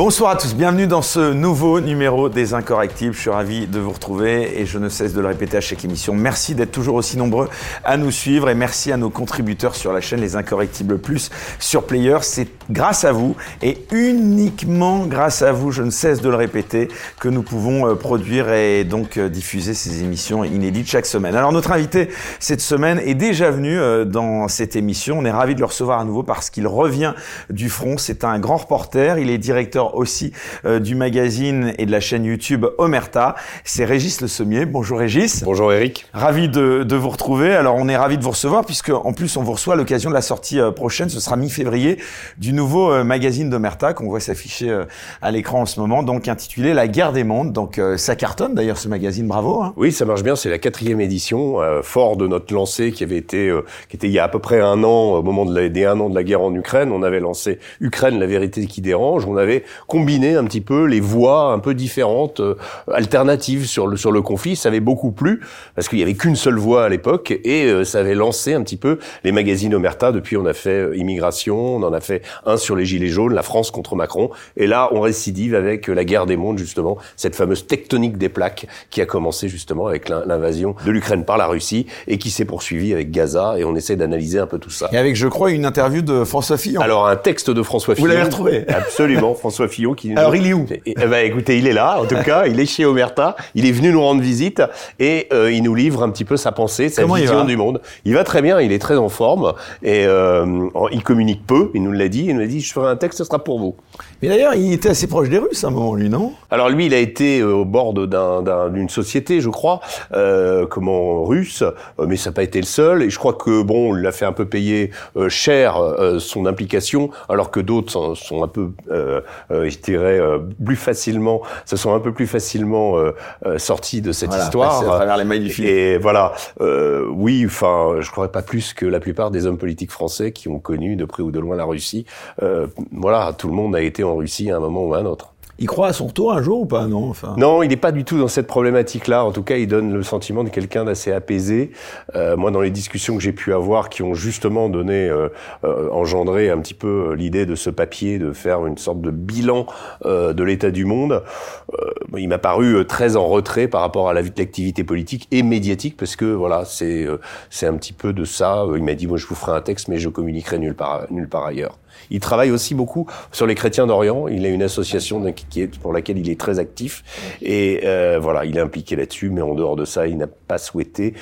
Bonsoir à tous, bienvenue dans ce nouveau numéro des Incorrectibles. Je suis ravi de vous retrouver et je ne cesse de le répéter à chaque émission. Merci d'être toujours aussi nombreux à nous suivre et merci à nos contributeurs sur la chaîne Les Incorrectibles Plus sur Player. C'est grâce à vous et uniquement grâce à vous, je ne cesse de le répéter, que nous pouvons euh, produire et donc euh, diffuser ces émissions inédites chaque semaine. Alors notre invité cette semaine est déjà venu euh, dans cette émission. On est ravi de le recevoir à nouveau parce qu'il revient du front. C'est un grand reporter. Il est directeur aussi du magazine et de la chaîne YouTube Omerta. C'est Régis Le Sommier. Bonjour Régis. Bonjour Eric. Ravi de, de, vous retrouver. Alors on est ravi de vous recevoir puisque en plus on vous reçoit à l'occasion de la sortie prochaine. Ce sera mi-février du nouveau euh, magazine d'Omerta qu'on voit s'afficher euh, à l'écran en ce moment, donc intitulé La guerre des mondes. Donc euh, ça cartonne d'ailleurs ce magazine, bravo. Hein. Oui, ça marche bien. C'est la quatrième édition, fort de notre lancée qui avait été, qui était il y a à peu près un an, au moment de la, des un an de la guerre en Ukraine. On avait lancé Ukraine, la vérité qui dérange. On avait combiné un petit peu les voix un peu différentes, alternatives sur le sur le conflit. Ça avait beaucoup plu parce qu'il y avait qu'une seule voix à l'époque et ça avait lancé un petit peu les magazines Omerta. Depuis, on a fait immigration, on en a fait un sur les gilets jaunes, la France contre Macron. Et là, on récidive avec la guerre des mondes, justement, cette fameuse tectonique des plaques qui a commencé justement avec l'invasion de l'Ukraine par la Russie et qui s'est poursuivie avec Gaza. Et on essaie d'analyser un peu tout ça. Et avec, je crois, une interview de François Fillon. Alors, un texte de François Fillon. Vous l'avez retrouvé Absolument, François Fillon. Qui Alors, il est où eh, eh ben, écoutez, il est là, en tout cas. Il est chez Omerta. Il est venu nous rendre visite et euh, il nous livre un petit peu sa pensée, sa vision du monde. Il va très bien, il est très en forme et euh, il communique peu. Il nous l'a dit. Il nous a dit, je ferai un texte, ce sera pour vous. Mais d'ailleurs, il était assez proche des Russes à un moment, lui, non? Alors lui, il a été euh, au bord d'une société, je crois, euh, comment russe, mais ça n'a pas été le seul. Et je crois que bon, il a fait un peu payer euh, cher son implication, alors que d'autres sont, un peu, je dirais, plus facilement, se sont un peu plus facilement sortis de cette histoire. À travers les mailles du filet. Et voilà, oui, enfin, je crois pas plus que la plupart des hommes politiques français qui ont connu de près ou de loin la Russie. voilà, tout le monde a été en Russie à un moment ou à un autre. Il croit à son tour un jour ou pas Non, enfin... non, il n'est pas du tout dans cette problématique-là. En tout cas, il donne le sentiment de quelqu'un d'assez apaisé. Euh, moi, dans les discussions que j'ai pu avoir, qui ont justement donné, euh, euh, engendré un petit peu l'idée de ce papier, de faire une sorte de bilan de l'état du monde, il m'a paru très en retrait par rapport à l'activité politique et médiatique, parce que voilà, c'est c'est un petit peu de ça. Il m'a dit, moi, je vous ferai un texte, mais je communiquerai nulle part, nulle part ailleurs. Il travaille aussi beaucoup sur les chrétiens d'Orient. Il a une association qui est, pour laquelle il est très actif. Et euh, voilà, il est impliqué là-dessus, mais en dehors de ça, il n'a pas souhaité,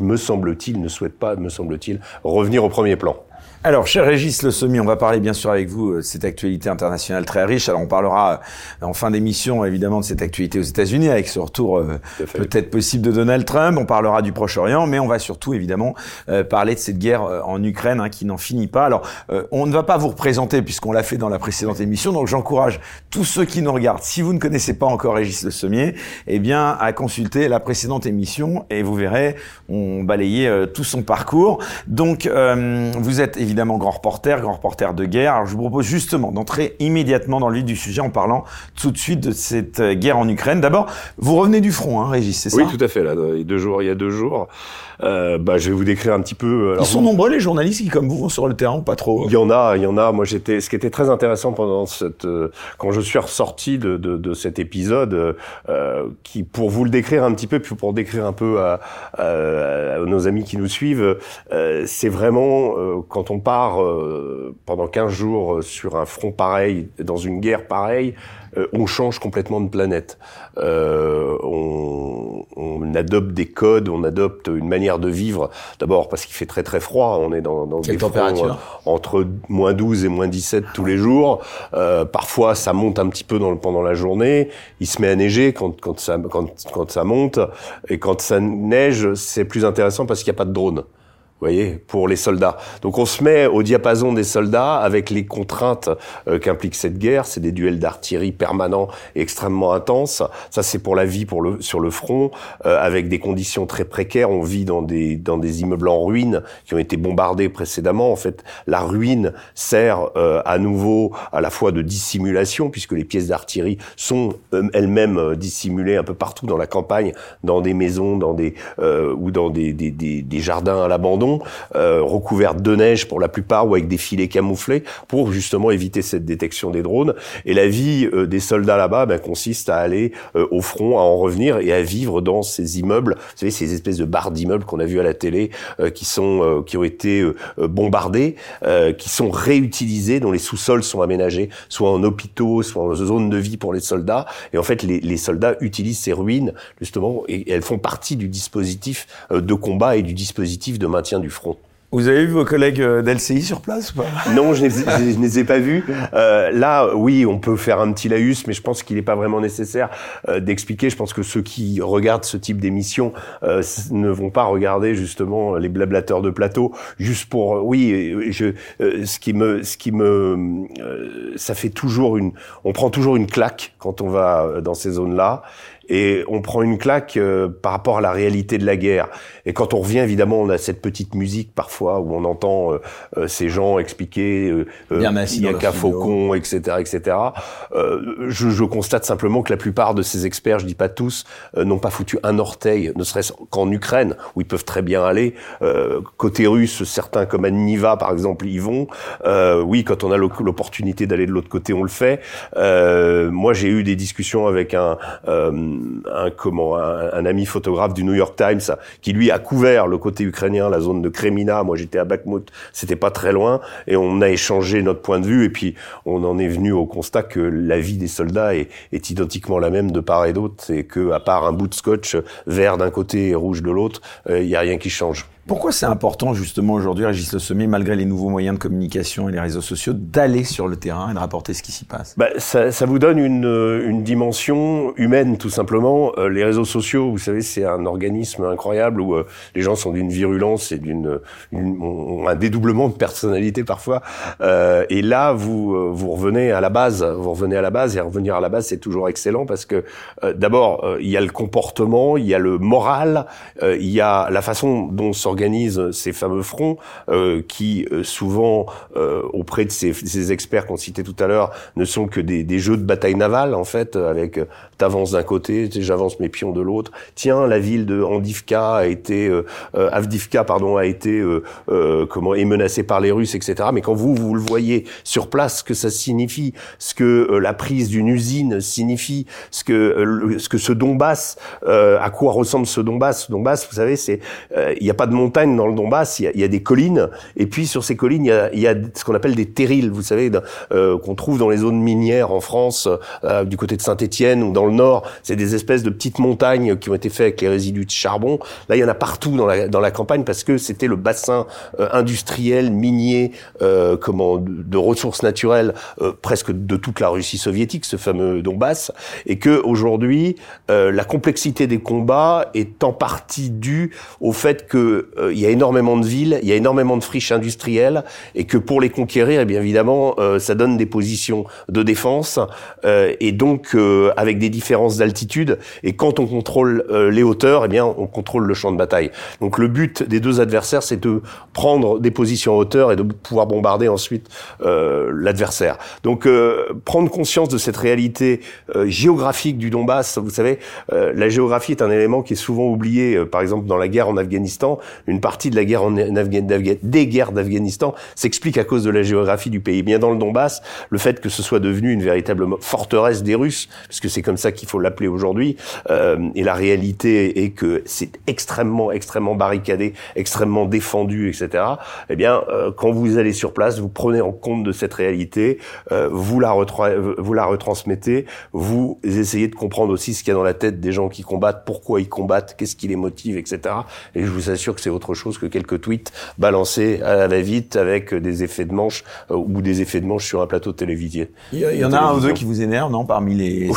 me semble-t-il, ne souhaite pas, me semble-t-il, revenir au premier plan. Alors, cher Régis Le Sommier, on va parler bien sûr avec vous de cette actualité internationale très riche. Alors, on parlera euh, en fin d'émission, évidemment, de cette actualité aux États-Unis, avec ce retour euh, peut-être possible de Donald Trump. On parlera du Proche-Orient, mais on va surtout, évidemment, euh, parler de cette guerre en Ukraine hein, qui n'en finit pas. Alors, on ne va pas vous représenter, puisqu'on l'a fait dans la précédente émission, donc j'encourage tous ceux qui nous regardent, si vous ne connaissez pas encore Régis Le Sommier, eh bien, à consulter la précédente émission, et vous verrez, on balayait tout son parcours. Donc, vous êtes évidemment grand reporter, grand reporter de guerre. Alors je vous propose justement d'entrer immédiatement dans le vif du sujet en parlant tout de suite de cette euh, guerre en Ukraine. D'abord, vous revenez du front, hein, Régis, c'est ça? Oui, tout à fait. Là, il y a deux jours, il y a deux jours. Euh, bah, je vais vous décrire un petit peu. Euh, alors, Ils sont nombreux les journalistes qui, comme vous, vont sur le terrain, pas trop. Il y en a, il y en a. Moi, j'étais. Ce qui était très intéressant pendant cette, euh, quand je suis ressorti de, de, de cet épisode, euh, qui, pour vous le décrire un petit peu, puis pour décrire un peu à, à, nos amis qui nous suivent, c'est vraiment quand on part pendant 15 jours sur un front pareil, dans une guerre pareille. Euh, on change complètement de planète. Euh, on, on, adopte des codes, on adopte une manière de vivre. D'abord parce qu'il fait très très froid. On est dans, dans des températures euh, entre moins 12 et moins 17 tous les jours. Euh, parfois, ça monte un petit peu dans, pendant la journée. Il se met à neiger quand, quand, ça, quand, quand ça monte. Et quand ça neige, c'est plus intéressant parce qu'il n'y a pas de drone voyez, pour les soldats. Donc on se met au diapason des soldats avec les contraintes euh, qu'implique cette guerre. C'est des duels d'artillerie permanents et extrêmement intenses. Ça c'est pour la vie pour le, sur le front, euh, avec des conditions très précaires. On vit dans des, dans des immeubles en ruine qui ont été bombardés précédemment. En fait, la ruine sert euh, à nouveau à la fois de dissimulation, puisque les pièces d'artillerie sont elles-mêmes dissimulées un peu partout dans la campagne, dans des maisons, dans des ou dans des, des, des jardins à l'abandon cordons recouvertes de neige pour la plupart ou avec des filets camouflés pour justement éviter cette détection des drones. Et la vie des soldats là-bas ben, consiste à aller au front, à en revenir et à vivre dans ces immeubles, vous savez, ces espèces de barres d'immeubles qu'on a vu à la télé, qui sont qui ont été bombardés, qui sont réutilisés, dont les sous-sols sont aménagés, soit en hôpitaux, soit en zones de vie pour les soldats. Et en fait, les, les soldats utilisent ces ruines justement et elles font partie du dispositif de combat et du dispositif de maintien du front. Vous avez vu vos collègues euh, d'LCI sur place ou pas? Non, je ne les ai pas vus. Euh, là, oui, on peut faire un petit laïus, mais je pense qu'il n'est pas vraiment nécessaire euh, d'expliquer. Je pense que ceux qui regardent ce type d'émission euh, ne vont pas regarder justement les blablateurs de plateau juste pour. oui, je, ce qui me, ce qui me, ça fait toujours une. On prend toujours une claque quand on va dans ces zones-là et on prend une claque euh, par rapport à la réalité de la guerre. Et quand on revient, évidemment, on a cette petite musique parfois où on entend euh, euh, ces gens expliquer euh, il y a qu'un faucon, etc., etc. Je, je, constate simplement que la plupart de ces experts, je dis pas tous, n'ont pas foutu un orteil, ne serait-ce qu'en Ukraine où ils peuvent très bien aller. côté russe, certains comme Niva par exemple y vont. oui, quand on a l'opportunité d'aller de l'autre côté, on le fait. moi, j'ai eu des discussions avec un un comment un, ami photographe du New York Times qui lui a couvert le côté ukrainien, la zone de Kremina. Moi, j'étais à Bakhmut, c'était pas très loin, et on a échangé notre point de vue. Et puis, on en est venu au constat que la vie des soldats est, est identiquement la même de part et d'autre, et que à part un bout de scotch vert d'un côté et rouge de l'autre, euh, il y a rien qui change. Pourquoi c'est important justement aujourd'hui, Régis Le Sommet, malgré les nouveaux moyens de communication et les réseaux sociaux, d'aller sur le terrain et de rapporter ce qui s'y passe? Bah, ça, ça, vous donne une, une, dimension humaine tout simplement. Euh, les réseaux sociaux, vous savez, c'est un organisme incroyable où euh, les gens sont d'une virulence et d'une un dédoublement de personnalité parfois. Euh, et là, vous euh, vous revenez à la base, vous revenez à la base et revenir à la base, c'est toujours excellent parce que d'abord il y a le comportement, il y a le moral, il y a la façon dont s'organise organise ces fameux fronts euh, qui euh, souvent euh, auprès de ces, ces experts qu'on citait tout à l'heure ne sont que des, des, jeux de bataille navale en fait avec t'avances d'un côté j'avance mes pions de l'autre. Tiens la ville de Andivka a été Avdivka pardon a été comment est menacée par les Russes etc mais quand vous vous le voyez sur place ce que ça signifie ce que la prise d'une usine signifie ce que ce que ce Donbass à quoi ressemble ce Donbass? Donbass vous savez c'est il n'y a pas de montagne dans le Donbass, il y, a, des collines, et puis sur ces collines, il y a, il y a ce qu'on appelle des terrils, vous savez, euh, qu'on trouve dans les zones minières en France, euh, du côté de Saint-Étienne ou dans le Nord. C'est des espèces de petites montagnes qui ont été faites avec les résidus de charbon. Là, il y en a partout dans la, dans la campagne parce que c'était le bassin euh, industriel, minier, euh, comment, de, ressources naturelles euh, presque de toute la Russie soviétique, ce fameux Donbass, et que aujourd'hui, la complexité des combats est en partie due au fait que euh, il y a énormément de villes, il y a énormément de friches industrielles, et que pour les conquérir, eh bien évidemment, euh, ça donne des positions de défense, euh, et donc avec des différences d'altitude. Et quand on contrôle les hauteurs, eh bien on contrôle le champ de bataille. Donc le but des deux adversaires, c'est de prendre des positions en hauteur et de pouvoir bombarder ensuite l'adversaire. Donc prendre conscience de cette réalité géographique du Donbass, vous savez, la géographie est un élément qui est souvent oublié, par exemple dans la guerre en Afghanistan une partie de la guerre en des guerres d'Afghanistan s'explique à cause de la géographie du pays. Bien dans le Donbass, le fait que ce soit devenu une véritable forteresse des Russes, puisque c'est comme ça qu'il faut l'appeler aujourd'hui, euh, et la réalité est que c'est extrêmement, extrêmement barricadé, extrêmement défendu, etc. Eh bien, euh, quand vous allez sur place, vous prenez en compte de cette réalité, euh, vous la vous la retransmettez, vous essayez de comprendre aussi ce qu'il y a dans la tête des gens qui combattent, pourquoi ils combattent, qu'est-ce qui les motive, etc. Et je vous assure que c'est autre chose que quelques tweets balancés à la va-vite avec des effets de manche euh, ou des effets de manche sur un plateau de télévisé. Il y, en a un ou deux qui vous énervent, non, parmi les,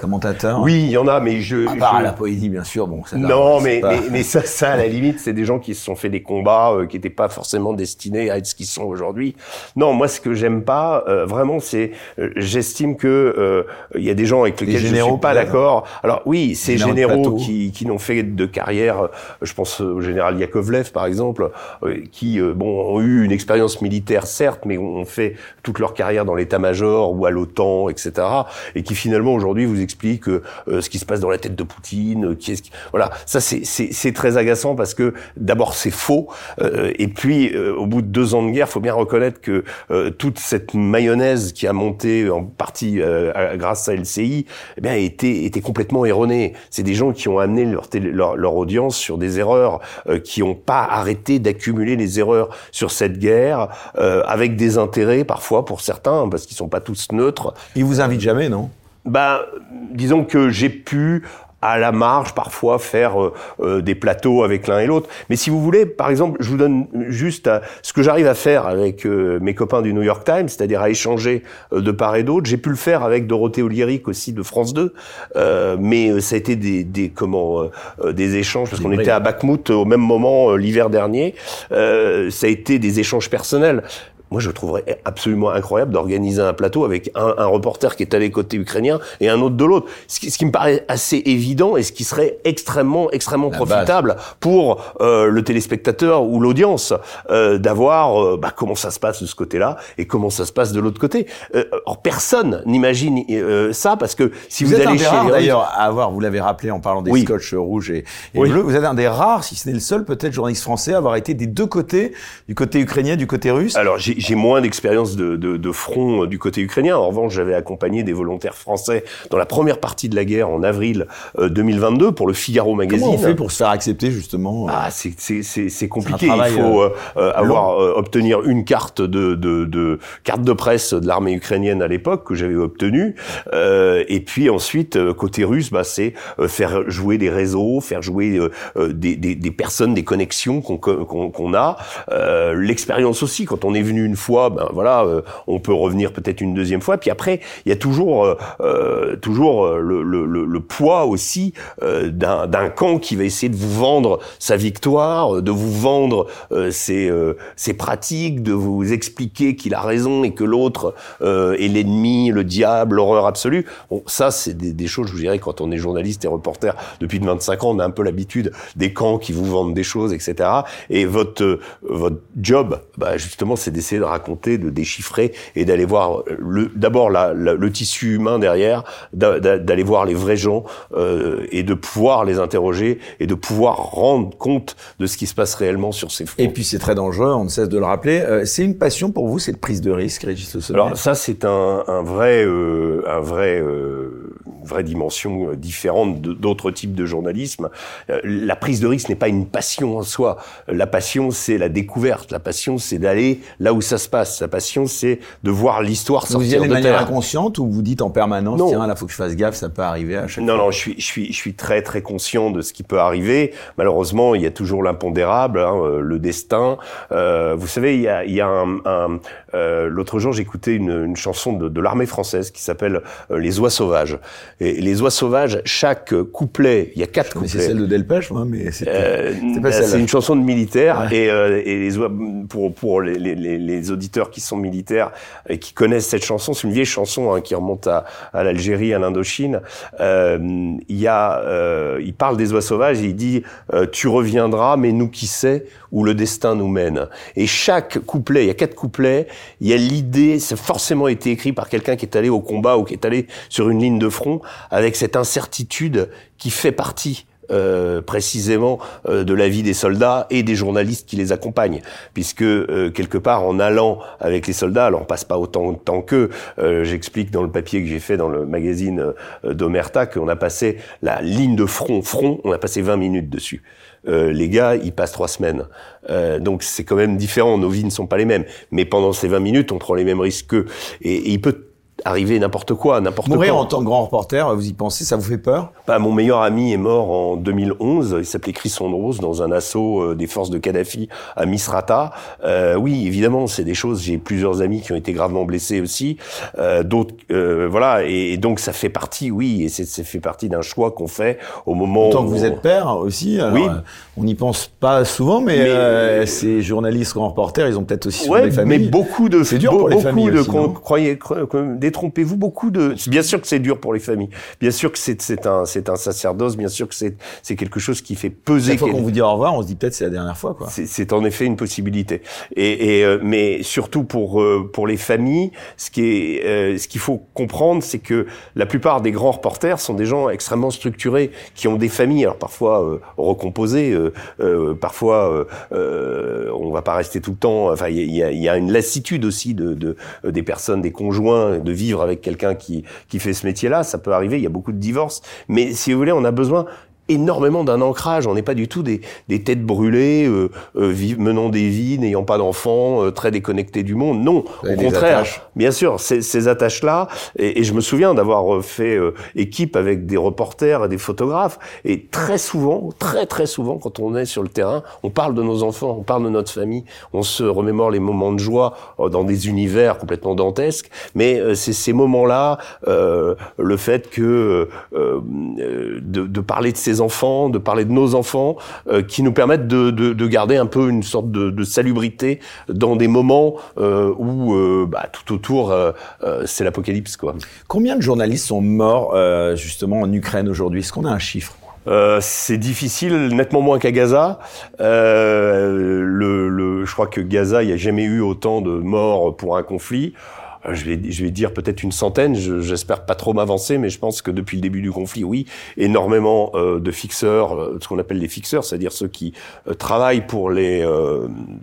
commentateurs Oui, il y en a, mais je... À part la poésie, bien sûr, bon. Ça non, mais, mais, ça, ça, à la limite, c'est des gens qui se sont fait des combats euh, qui n'étaient pas forcément destinés à être ce qu'ils sont aujourd'hui. Non, moi, ce que j'aime pas, euh, vraiment, c'est... J'estime que il y a des gens avec lesquels je ne suis pas d'accord. Alors oui, ces généraux, qui, qui n'ont fait de carrière, je pense au général Yakovlev par exemple, qui bon ont eu une expérience militaire certes, mais ont fait toute leur carrière dans l'état-major ou à l'OTAN, etc. Et qui finalement aujourd'hui vous expliquent ce qui se passe dans la tête de Poutine, qui est qui... voilà, ça c'est très agaçant parce que d'abord c'est faux, et puis au bout de deux ans de guerre, faut bien reconnaître que toute cette mayonnaise qui a monté en partie grâce à LCI, eh bien était était complètement erronée. C'est des gens qui ont amené leur, leur, leur audience sur des erreurs, euh, qui n'ont pas arrêté d'accumuler les erreurs sur cette guerre, euh, avec des intérêts parfois pour certains, parce qu'ils sont pas tous neutres. Ils vous invitent jamais, non? Ben, disons que j'ai pu à la marge parfois faire euh, euh, des plateaux avec l'un et l'autre. Mais si vous voulez, par exemple, je vous donne juste euh, ce que j'arrive à faire avec mes copains du New York Times, c'est-à-dire à échanger de part et d'autre. J'ai pu le faire avec Dorothée Oliéric aussi de France 2, mais ça a été des, des comment des échanges parce qu'on était à Bakhmut au même moment l'hiver dernier. ça a été des échanges personnels moi je trouverais absolument incroyable d'organiser un plateau avec un, un, reporter qui est allé côté ukrainien et un autre de l'autre. Ce, ce, qui me paraît assez évident et ce qui serait extrêmement extrêmement profitable pour euh, le téléspectateur ou l'audience euh, d'avoir euh, bah, comment ça se passe de ce côté-là et comment ça se passe de l'autre côté. Euh, or personne n'imagine euh, ça parce que si vous, vous allez chez d'ailleurs à avoir, vous l'avez rappelé en parlant des oui. scotch rouges et, et bleus, vous êtes un des rares, si ce n'est le seul peut-être journaliste français à avoir été des deux côtés, du côté ukrainien, du côté russe. Alors j'ai j'ai moins d'expérience de, de, de, front euh, du côté ukrainien. En revanche, j'avais accompagné des volontaires français dans la première partie de la guerre en avril 2022 euh, pour le Figaro magazine. Comment on fait pour se faire accepter justement euh Ah, c'est compliqué. Il faut euh, avoir obtenir une carte de, de, de carte de presse de l'armée ukrainienne à l'époque que j'avais obtenue. et puis ensuite côté russe, bah c'est faire jouer des réseaux, faire jouer des, des, des, personnes, des connexions qu'on qu'on a. L'expérience aussi quand on est venu une fois, ben voilà, euh, on peut revenir peut-être une deuxième fois. Puis après, il y a toujours, euh, euh toujours le, poids aussi d'un camp qui va essayer de vous vendre sa victoire, de vous vendre ses, ses pratiques, de vous expliquer qu'il a raison et que l'autre est l'ennemi, le diable, l'horreur absolue. Bon, ça, c'est des, des, choses, je vous dirais, quand on est journaliste et reporter depuis 25 ans, on a un peu l'habitude des camps qui vous vendent des choses, etc. Et votre votre job, bah, justement, c'est d'essayer de raconter, de déchiffrer et d'aller voir le, d'abord la, la, le tissu humain derrière, d'aller voir les vrais gens euh, et de pouvoir les interroger et de pouvoir rendre compte de ce qui se passe réellement sur ces fronts. Et puis c'est très dangereux, on ne cesse de le rappeler. Euh, c'est une passion pour vous, cette prise de risque, Régis Le Alors ça, c'est un, un, vrai, euh, un vrai, euh, vraie dimension euh, différente d'autres types de journalisme. Euh, la prise de risque n'est pas une passion en soi. La passion, c'est la découverte. La passion, c'est d'aller là où ça se passe. La passion, c'est de voir l'histoire sortir vous y allez de manière inconsciente ou vous dites en permanence, non. tiens, là, faut que je fasse gaffe, ça peut arriver à chaque non, fois. Non, je suis, je suis, je suis très, très conscient de ce qui peut arriver. Malheureusement, il y a toujours l'impondérable, hein, euh, le destin. Euh, vous savez, il y a, il y a un, un euh, l'autre jour, j'écoutais une, une, chanson de, de l'armée française qui s'appelle euh, Les oies sauvages. Et les oies sauvages, chaque couplet, il y a quatre couplets. C'est celle de Delpech, moi, mais c'est euh, pas celle. C'est une chanson de militaire ouais. et, et les oies, pour pour les, les, les auditeurs qui sont militaires et qui connaissent cette chanson, c'est une vieille chanson hein, qui remonte à, l'Algérie, à l'Indochine. Euh, il y a, euh, il parle des oies sauvages et il dit euh, tu reviendras, mais nous qui sait où le destin nous mène. Et chaque couplet, il y a quatre couplets, il y a l'idée, a forcément été écrit par quelqu'un qui est allé au combat ou qui est allé sur une ligne de front avec cette incertitude qui fait partie euh, précisément euh, de la vie des soldats et des journalistes qui les accompagnent, puisque euh, quelque part en allant avec les soldats, alors on passe pas autant de temps qu'eux. Euh, j'explique dans le papier que j'ai fait dans le magazine euh, d'Omerta qu'on a passé la ligne de front front, on a passé 20 minutes dessus. les gars, ils passent trois semaines, donc c'est quand même différent. Nos vies ne sont pas les mêmes, mais pendant ces 20 minutes, on prend les mêmes risques qu'eux, et, et il peut arriver n'importe quoi, n'importe quoi. Mourir en tant que grand reporter, vous y pensez, ça vous fait peur? Bah, Mon meilleur ami est mort en 2011, il s'appelait Chris Rose dans un assaut euh, des forces de Kadhafi à Misrata. Euh, oui, évidemment, c'est des choses, j'ai plusieurs amis qui ont été gravement blessés aussi, euh, d'autres, euh, voilà, et, et, donc ça fait partie, oui, et ça fait partie d'un choix qu'on fait au moment Tant que vous êtes père aussi, alors, oui. Euh, on n'y pense pas souvent, mais, mais euh, ces journalistes, grands reporters, ils ont peut-être aussi ouais, des familles. mais beaucoup de... C'est dur pour les familles de, aussi, des détrompez-vous beaucoup de. Bien sûr que c'est dur pour les familles. Bien sûr que c'est un c'est un sacerdoce. Bien sûr que c'est c'est quelque chose qui fait peser. Chaque fois qu'on vous dit au revoir, on se dit peut-être c'est la dernière fois. C'est en effet une possibilité. Et, et euh, mais surtout pour euh, pour les familles, ce qui est euh, ce qu'il faut comprendre, c'est que la plupart des grands reporters sont des gens extrêmement structurés qui ont des familles, alors parfois recomposées, parfois on va pas rester tout le temps. Enfin, il y a, y a, une lassitude aussi de, de des personnes, des conjoints, de avec quelqu'un qui qui fait ce métier-là. Ça peut arriver. Il y a beaucoup de divorces. Mais si vous voulez, on a besoin énormément d'un ancrage. On n'est pas du tout des, des têtes brûlées, euh, euh, menant des vies, n'ayant pas d'enfants, euh, très déconnectés du monde. Non, au contraire. Bien sûr, ces, ces attaches-là. Et, et, je me souviens d'avoir euh, fait euh, équipe avec des reporters et des photographes. Et très souvent, très très souvent, quand on est sur le terrain, on parle de nos enfants, on parle de notre famille, on se remémore les moments de joie dans des univers complètement dantesques. Mais c'est ces moments-là, le fait que de, de parler de ces enfants, de parler de nos enfants, euh, qui nous permettent de, de, de, garder un peu une sorte de, de salubrité dans des moments euh, où euh, bah, tout autour c'est l'apocalypse quoi. Combien de journalistes sont morts justement en Ukraine aujourd'hui? Est-ce qu'on a un chiffre? Euh, c'est difficile, nettement moins qu'à Gaza. Euh, le, le, je crois que Gaza, il n'y a jamais eu autant de morts pour un conflit. Euh, je vais, je vais dire peut-être une centaine, j'espère pas trop m'avancer, mais je pense que depuis le début du conflit, oui, énormément euh, de fixeurs, euh, ce qu'on appelle les fixeurs, c'est-à-dire ceux qui travaillent pour les,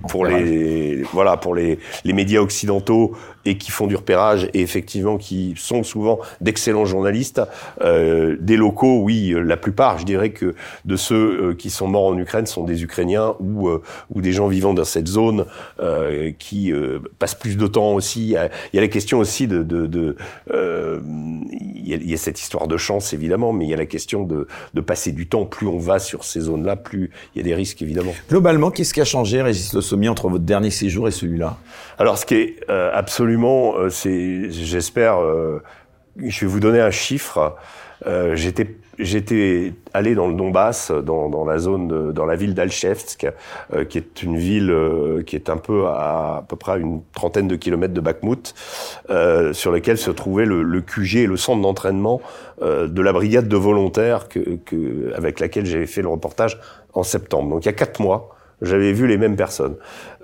pour les, voilà, pour les, les médias occidentaux et qui font du repérage et effectivement qui sont souvent d'excellents journalistes. Euh, des locaux, oui, la plupart, je dirais que de ceux qui sont morts en Ukraine sont des Ukrainiens ou, ou des gens vivant dans cette zone euh, qui passent plus de temps aussi. Il y a, il y a la question aussi de, de, de euh, il, y a, il y, a, cette histoire de chance évidemment, mais il y a la question de, de passer du temps. Plus on va sur ces zones-là, plus il y a des risques évidemment. Globalement, qu'est-ce qui a changé, Régis Le Sommier, entre votre dernier séjour et celui-là? Alors, ce qui est euh, absolument, euh, c'est, j'espère, je vais vous donner un chiffre. J'étais j'étais allé dans le Donbass, dans, dans la zone, de, dans la ville d'Alchevsk, euh, qui est une ville euh, qui est un peu à, à peu près à une trentaine de kilomètres de Bakhmut, euh, sur laquelle se trouvait le, le QG, le centre d'entraînement euh, de la brigade de volontaires que, que, avec laquelle j'avais fait le reportage en septembre. Donc il y a quatre mois, j'avais vu les mêmes personnes.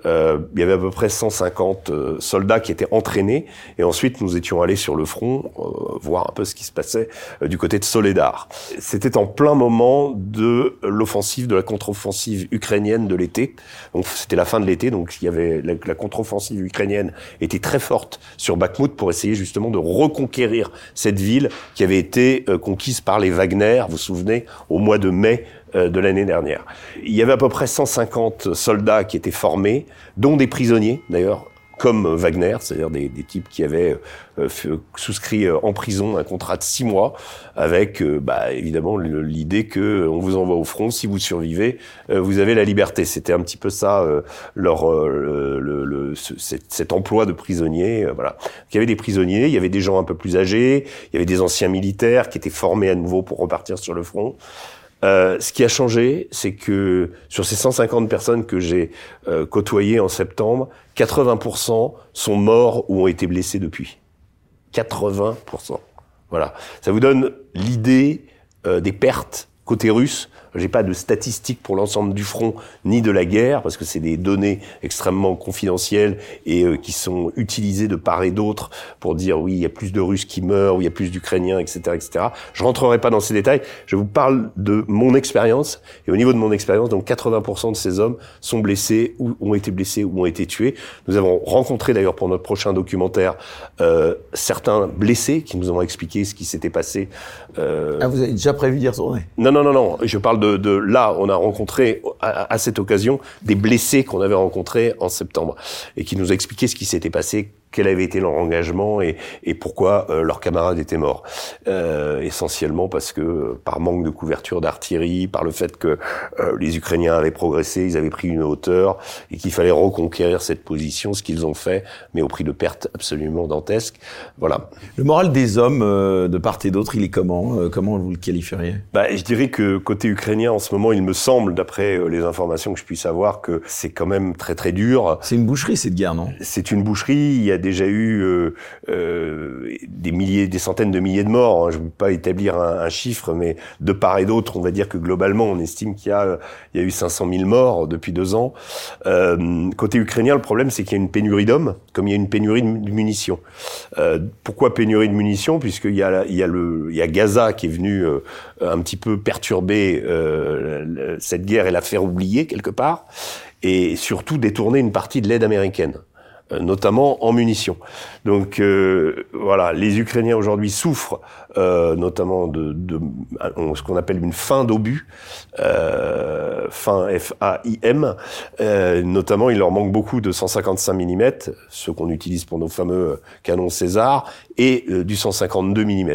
Euh, il y avait à peu près 150 euh, soldats qui étaient entraînés, et ensuite nous étions allés sur le front euh, voir un peu ce qui se passait euh, du côté de Soledar. C'était en plein moment de l'offensive, de la contre-offensive ukrainienne de l'été. Donc c'était la fin de l'été, donc il y avait la, la contre-offensive ukrainienne était très forte sur Bakhmut pour essayer justement de reconquérir cette ville qui avait été euh, conquise par les Wagner, vous vous souvenez, au mois de mai de l'année dernière. Il y avait à peu près 150 soldats qui étaient formés, dont des prisonniers d'ailleurs, comme Wagner, c'est-à-dire des, des, types qui avaient euh, souscrit euh, en prison un contrat de six mois, avec euh, bah, évidemment l'idée que on vous envoie au front, si vous survivez, vous avez la liberté. C'était un petit peu ça leur le, le, cet, cet, emploi de prisonnier. voilà. Il y avait des prisonniers, il y avait des gens un peu plus âgés, il y avait des anciens militaires qui étaient formés à nouveau pour repartir sur le front. Euh, ce qui a changé, c'est que sur ces 150 personnes que j'ai euh, côtoyées en septembre, 80% sont morts ou ont été blessés depuis. 80%. Voilà. Ça vous donne l'idée euh, des pertes côté russe j'ai pas de statistiques pour l'ensemble du front ni de la guerre parce que c'est des données extrêmement confidentielles et euh, qui sont utilisées de part et d'autre pour dire oui il y a plus de Russes qui meurent, ou il y a plus d'Ukrainiens, etc., etc. Je rentrerai pas dans ces détails. Je vous parle de mon expérience et au niveau de mon expérience, donc 80% de ces hommes sont blessés ou ont été blessés ou ont été tués. Nous avons rencontré d'ailleurs pour notre prochain documentaire euh, certains blessés qui nous ont expliqué ce qui s'était passé. Euh... Ah, vous avez déjà prévu d'y retourner? Non, non, non, non. Je parle de, de, là, on a rencontré à, à cette occasion des blessés qu'on avait rencontrés en septembre et qui nous a expliqué ce qui s'était passé, quel avait été leur engagement et, et pourquoi euh, leurs camarades étaient morts. Euh, essentiellement parce que euh, par manque de couverture d'artillerie, par le fait que euh, les Ukrainiens avaient progressé, ils avaient pris une hauteur et qu'il fallait reconquérir cette position, ce qu'ils ont fait, mais au prix de pertes absolument dantesques. Voilà. Le moral des hommes euh, de part et d'autre, il est comment Comment vous le qualifieriez? Bah, Je dirais que côté ukrainien, en ce moment, il me semble, d'après les informations que je puisse avoir, que c'est quand même très très dur. C'est une boucherie cette guerre, non? C'est une boucherie. Il y a déjà eu euh, euh, des milliers, des centaines de milliers de morts. Hein. Je ne veux pas établir un, chiffre, mais de part et d'autre, on va dire que globalement, on estime qu'il y a, eu 500 000 morts depuis deux ans. Euh, côté ukrainien, le problème, c'est qu'il y a une pénurie d'hommes, comme il y a une pénurie de munitions. pourquoi pénurie de munitions? Puisqu'il y a, il y a le, il y a Gaza qui est venu un petit peu perturber cette guerre et la faire oublier quelque part et surtout détourner une partie de l'aide américaine euh, notamment en munitions. Donc euh, voilà, les Ukrainiens aujourd'hui souffrent euh, notamment de, de, ce qu'on appelle une fin d'obus, euh, fin F-A-I-M. Euh, notamment, il leur manque beaucoup de 155 mm, ceux qu'on utilise pour nos fameux canons César, et du 152 mm.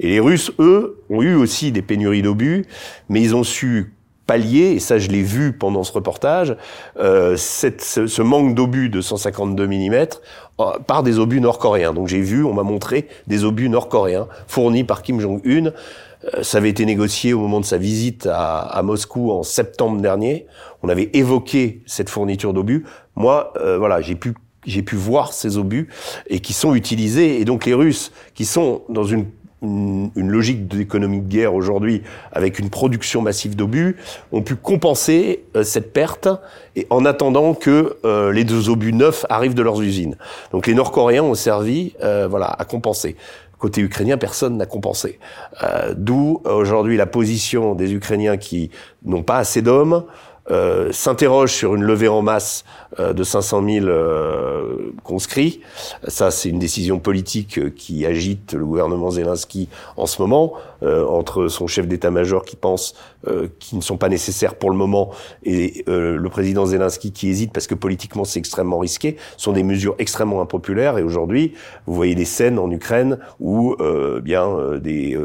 Et les Russes, eux, ont eu aussi des pénuries d'obus, mais ils ont su pallier, et ça je l'ai vu pendant ce reportage, euh, cette, ce, manque d'obus de 152 mm euh, par des obus nord-coréens. Donc j'ai vu, on m'a montré des obus nord-coréens fournis par Kim Jong-un. Euh, ça avait été négocié au moment de sa visite à, à, Moscou en septembre dernier. On avait évoqué cette fourniture d'obus. Moi, euh, voilà, j'ai pu j'ai pu voir ces obus et qui sont utilisés. Et donc les Russes, qui sont dans une une, logique d'économie de guerre aujourd'hui avec une production massive d'obus ont pu compenser euh, cette perte et en attendant que euh, les deux obus neufs arrivent de leurs usines. Donc les Nord-Coréens ont servi euh, voilà à compenser. Côté ukrainien, personne n'a compensé. D'où aujourd'hui la position des Ukrainiens qui n'ont pas assez d'hommes, euh, sur une levée en masse euh, de 500 000 euh, conscrits. Ça, c'est une décision politique qui agite le gouvernement Zelensky en ce moment, entre son chef d'état-major qui pense qu'ils ne sont pas nécessaires pour le moment et le président Zelensky qui hésite parce que politiquement c'est extrêmement risqué. Ce sont des mesures extrêmement impopulaires et aujourd'hui, vous voyez des scènes en Ukraine où bien des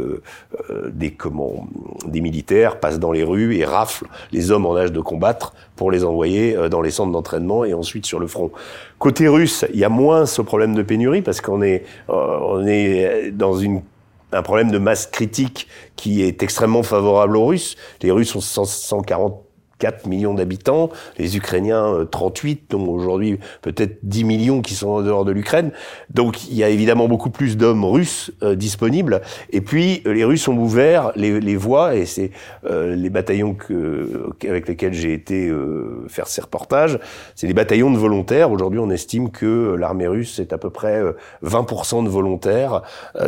des comment des militaires passent dans les rues et raflent les hommes en âge de combattre pour les envoyer euh, dans les centres d'entraînement et ensuite sur le front. Côté russe, il y a moins ce problème de pénurie parce qu'on est, euh, on est dans une un problème de masse critique qui est extrêmement favorable aux Russes. Les Russes ont 140 4 millions d'habitants, les Ukrainiens 38, euh, donc aujourd'hui peut-être 10 millions qui sont en dehors de l'Ukraine. Donc il y a évidemment beaucoup plus d'hommes russes euh, disponibles. Et puis euh, les Russes ont ouvert les, les voies, et c'est les bataillons avec lesquels j'ai été faire ces reportages, c'est des bataillons de volontaires. Aujourd'hui on estime que l'armée russe est à peu près 20% de volontaires.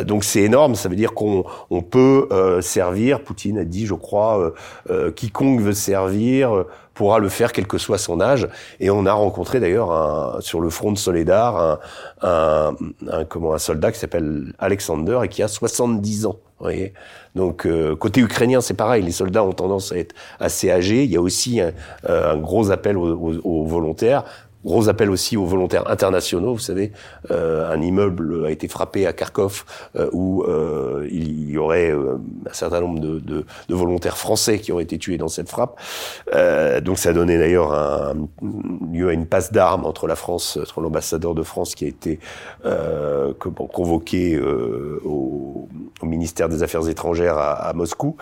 donc c'est énorme, ça veut dire qu'on on peut servir, Poutine a dit je crois, quiconque veut servir, euh, pourra le faire quel que soit son âge. Et on a rencontré d'ailleurs sur le front de Soledar un, un, comment, un soldat qui s'appelle Alexander et qui a 70 ans. Voyez Donc euh, côté ukrainien, c'est pareil. Les soldats ont tendance à être assez âgés. Il y a aussi un, euh, gros appel aux volontaires. Gros appel aussi aux volontaires internationaux. Vous savez, euh, un immeuble a été frappé à Kharkov euh, où euh, il y aurait un certain nombre de, de, de, volontaires français qui auraient été tués dans cette frappe. donc ça a donné d'ailleurs un, lieu à une passe d'armes entre la France, entre l'ambassadeur de France qui a été convoqué au, au, ministère des Affaires étrangères à, à Moscou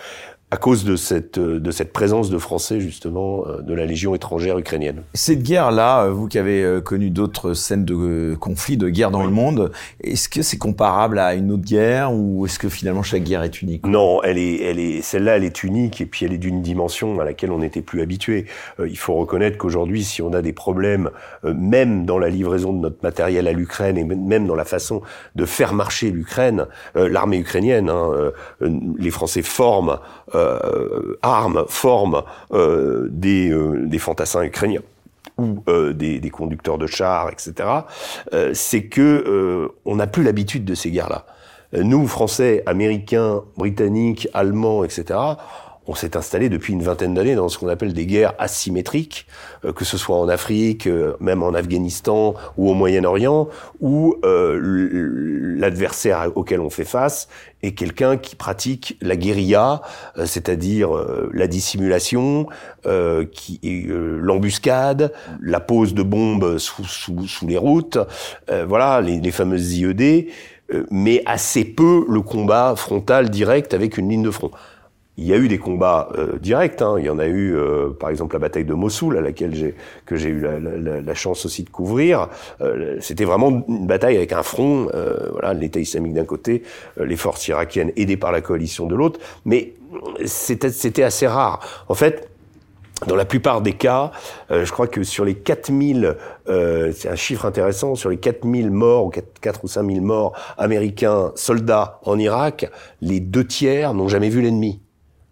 à cause de cette, de cette présence de Français, justement, euh, de la Légion étrangère ukrainienne. Cette guerre-là, euh, vous qui avez euh, connu d'autres scènes de conflits, de guerre dans le monde, est-ce que c'est comparable à une autre guerre ou est-ce que finalement chaque guerre est unique? Non, elle est, elle est, celle-là, elle est unique et puis elle est d'une dimension à laquelle on n'était plus habitué. il faut reconnaître qu'aujourd'hui, si on a des problèmes, même dans la livraison de notre matériel à l'Ukraine et même dans la façon de faire marcher l'Ukraine, l'armée ukrainienne, hein, les Français forment euh, armes, forment euh, des, euh, des fantassins ukrainiens ou des, des, conducteurs de chars, etc., c'est que on n'a plus l'habitude de ces guerres-là. Nous, Français, Américains, Britanniques, Allemands, etc., on s'est installé depuis une vingtaine d'années dans ce qu'on appelle des guerres asymétriques, euh, que ce soit en Afrique, euh, même en Afghanistan ou au Moyen-Orient, où euh, l'adversaire auquel on fait face est quelqu'un qui pratique la guérilla, c'est-à-dire la dissimulation, l'embuscade, la pose de bombes sous, sous, sous les routes, voilà les, les fameuses IED, mais assez peu le combat frontal direct avec une ligne de front. Il y a eu des combats euh, directs. Hein. Il y en a eu, euh, par exemple, la bataille de Mossoul, à laquelle j'ai que j'ai eu la, la, la, chance aussi de couvrir. Euh, C'était vraiment une bataille avec un front, euh, voilà, l'État islamique d'un côté, les forces irakiennes aidées par la coalition de l'autre. Mais c'était assez rare. En fait, dans la plupart des cas, je crois que sur les 4000, euh, c'est un chiffre intéressant, sur les 4000 morts, 4, 4 ou 5000 morts américains, soldats en Irak, les deux tiers n'ont jamais vu l'ennemi.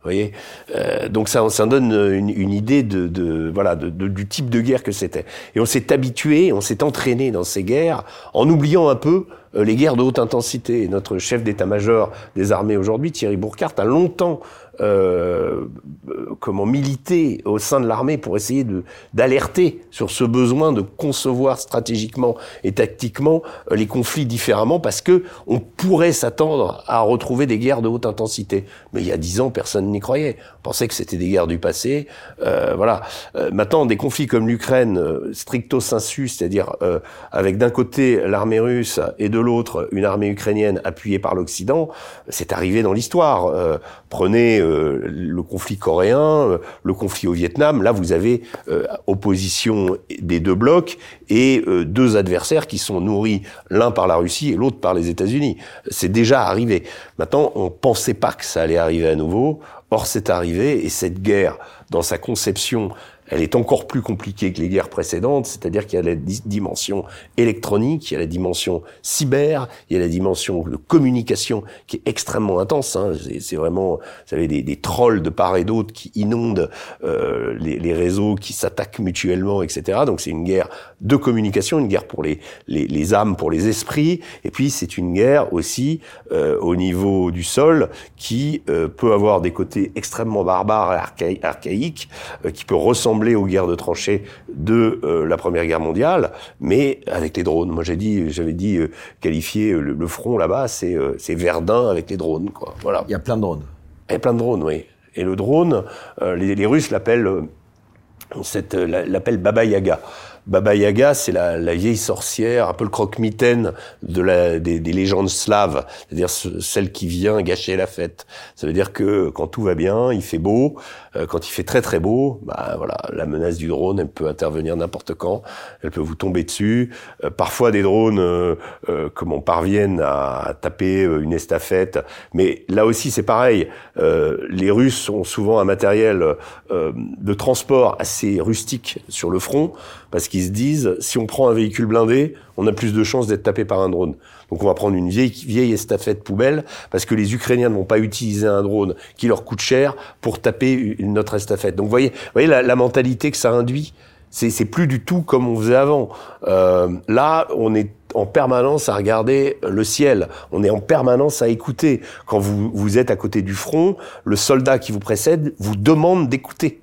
Voyez, euh, donc ça, ça donne une, une idée de, de voilà de, de, du type de guerre que c'était. Et on s'est habitué, on s'est entraîné dans ces guerres en oubliant un peu euh, les guerres de haute intensité. notre chef d'état-major des armées aujourd'hui, Thierry Bourcart, a longtemps euh, comment militer au sein de l'armée pour essayer d'alerter sur ce besoin de concevoir stratégiquement et tactiquement euh, les conflits différemment parce que on pourrait s'attendre à retrouver des guerres de haute intensité. Mais il y a dix ans, personne n'y croyait. On pensait que c'était des guerres du passé. Euh, voilà. Euh, maintenant, des conflits comme l'Ukraine, euh, stricto sensu, c'est-à-dire avec d'un côté l'armée russe et de l'autre une armée ukrainienne appuyée par l'Occident, c'est arrivé dans l'histoire. prenez euh, le conflit coréen, euh, le conflit au Vietnam. Là, vous avez euh, opposition des deux blocs et deux adversaires qui sont nourris l'un par la Russie et l'autre par les États-Unis. C'est déjà arrivé. Maintenant, on pensait pas que ça allait arriver à nouveau. Or, c'est arrivé et cette guerre, dans sa conception elle est encore plus compliquée que les guerres précédentes, c'est-à-dire qu'il y a la dimension électronique, il y a la dimension cyber, il y a la dimension de communication qui est extrêmement intense. Hein. C'est vraiment, vous savez, des, trolls de part et d'autre qui inondent euh, les, réseaux, qui s'attaquent mutuellement, etc. Donc c'est une guerre de communication, une guerre pour les, les, les âmes, pour les esprits, et puis c'est une guerre aussi euh, au niveau du sol qui euh, peut avoir des côtés extrêmement barbares et archaïques, euh, qui peut ressembler aux guerres de tranchées de euh, la Première Guerre mondiale, mais avec les drones. Moi, j'ai dit, j'avais dit euh, qualifier le, front là-bas, c'est euh, c'est Verdun avec les drones, quoi. Voilà. Il y a plein de drones. Il y a plein de drones, oui. Et le drone, les, les, Russes l'appellent l'appellent Baba Yaga. Baba Yaga, c'est la, la, vieille sorcière, un peu le croque-mitaine de la, des, des légendes slaves, c'est-à-dire celle qui vient gâcher la fête. Ça veut dire que quand tout va bien, il fait beau, euh, quand il fait très très beau, bah voilà, la menace du drone, elle peut intervenir n'importe quand, elle peut vous tomber dessus. Euh, parfois des drones, euh, comme on parviennent à, taper une estafette, mais là aussi c'est pareil. les Russes ont souvent un matériel de transport assez rustique sur le front, parce qu'ils se disent si on prend un véhicule blindé, on a plus de chances d'être tapé par un drone. Donc on va prendre une vieille, vieille estafette poubelle parce que les Ukrainiens ne vont pas utiliser un drone qui leur coûte cher pour taper une autre estafette. Donc vous voyez, voyez la, la mentalité que ça induit. C'est plus du tout comme on faisait avant. Euh, là, on est en permanence à regarder le ciel. On est en permanence à écouter. Quand vous, vous êtes à côté du front, le soldat qui vous précède vous demande d'écouter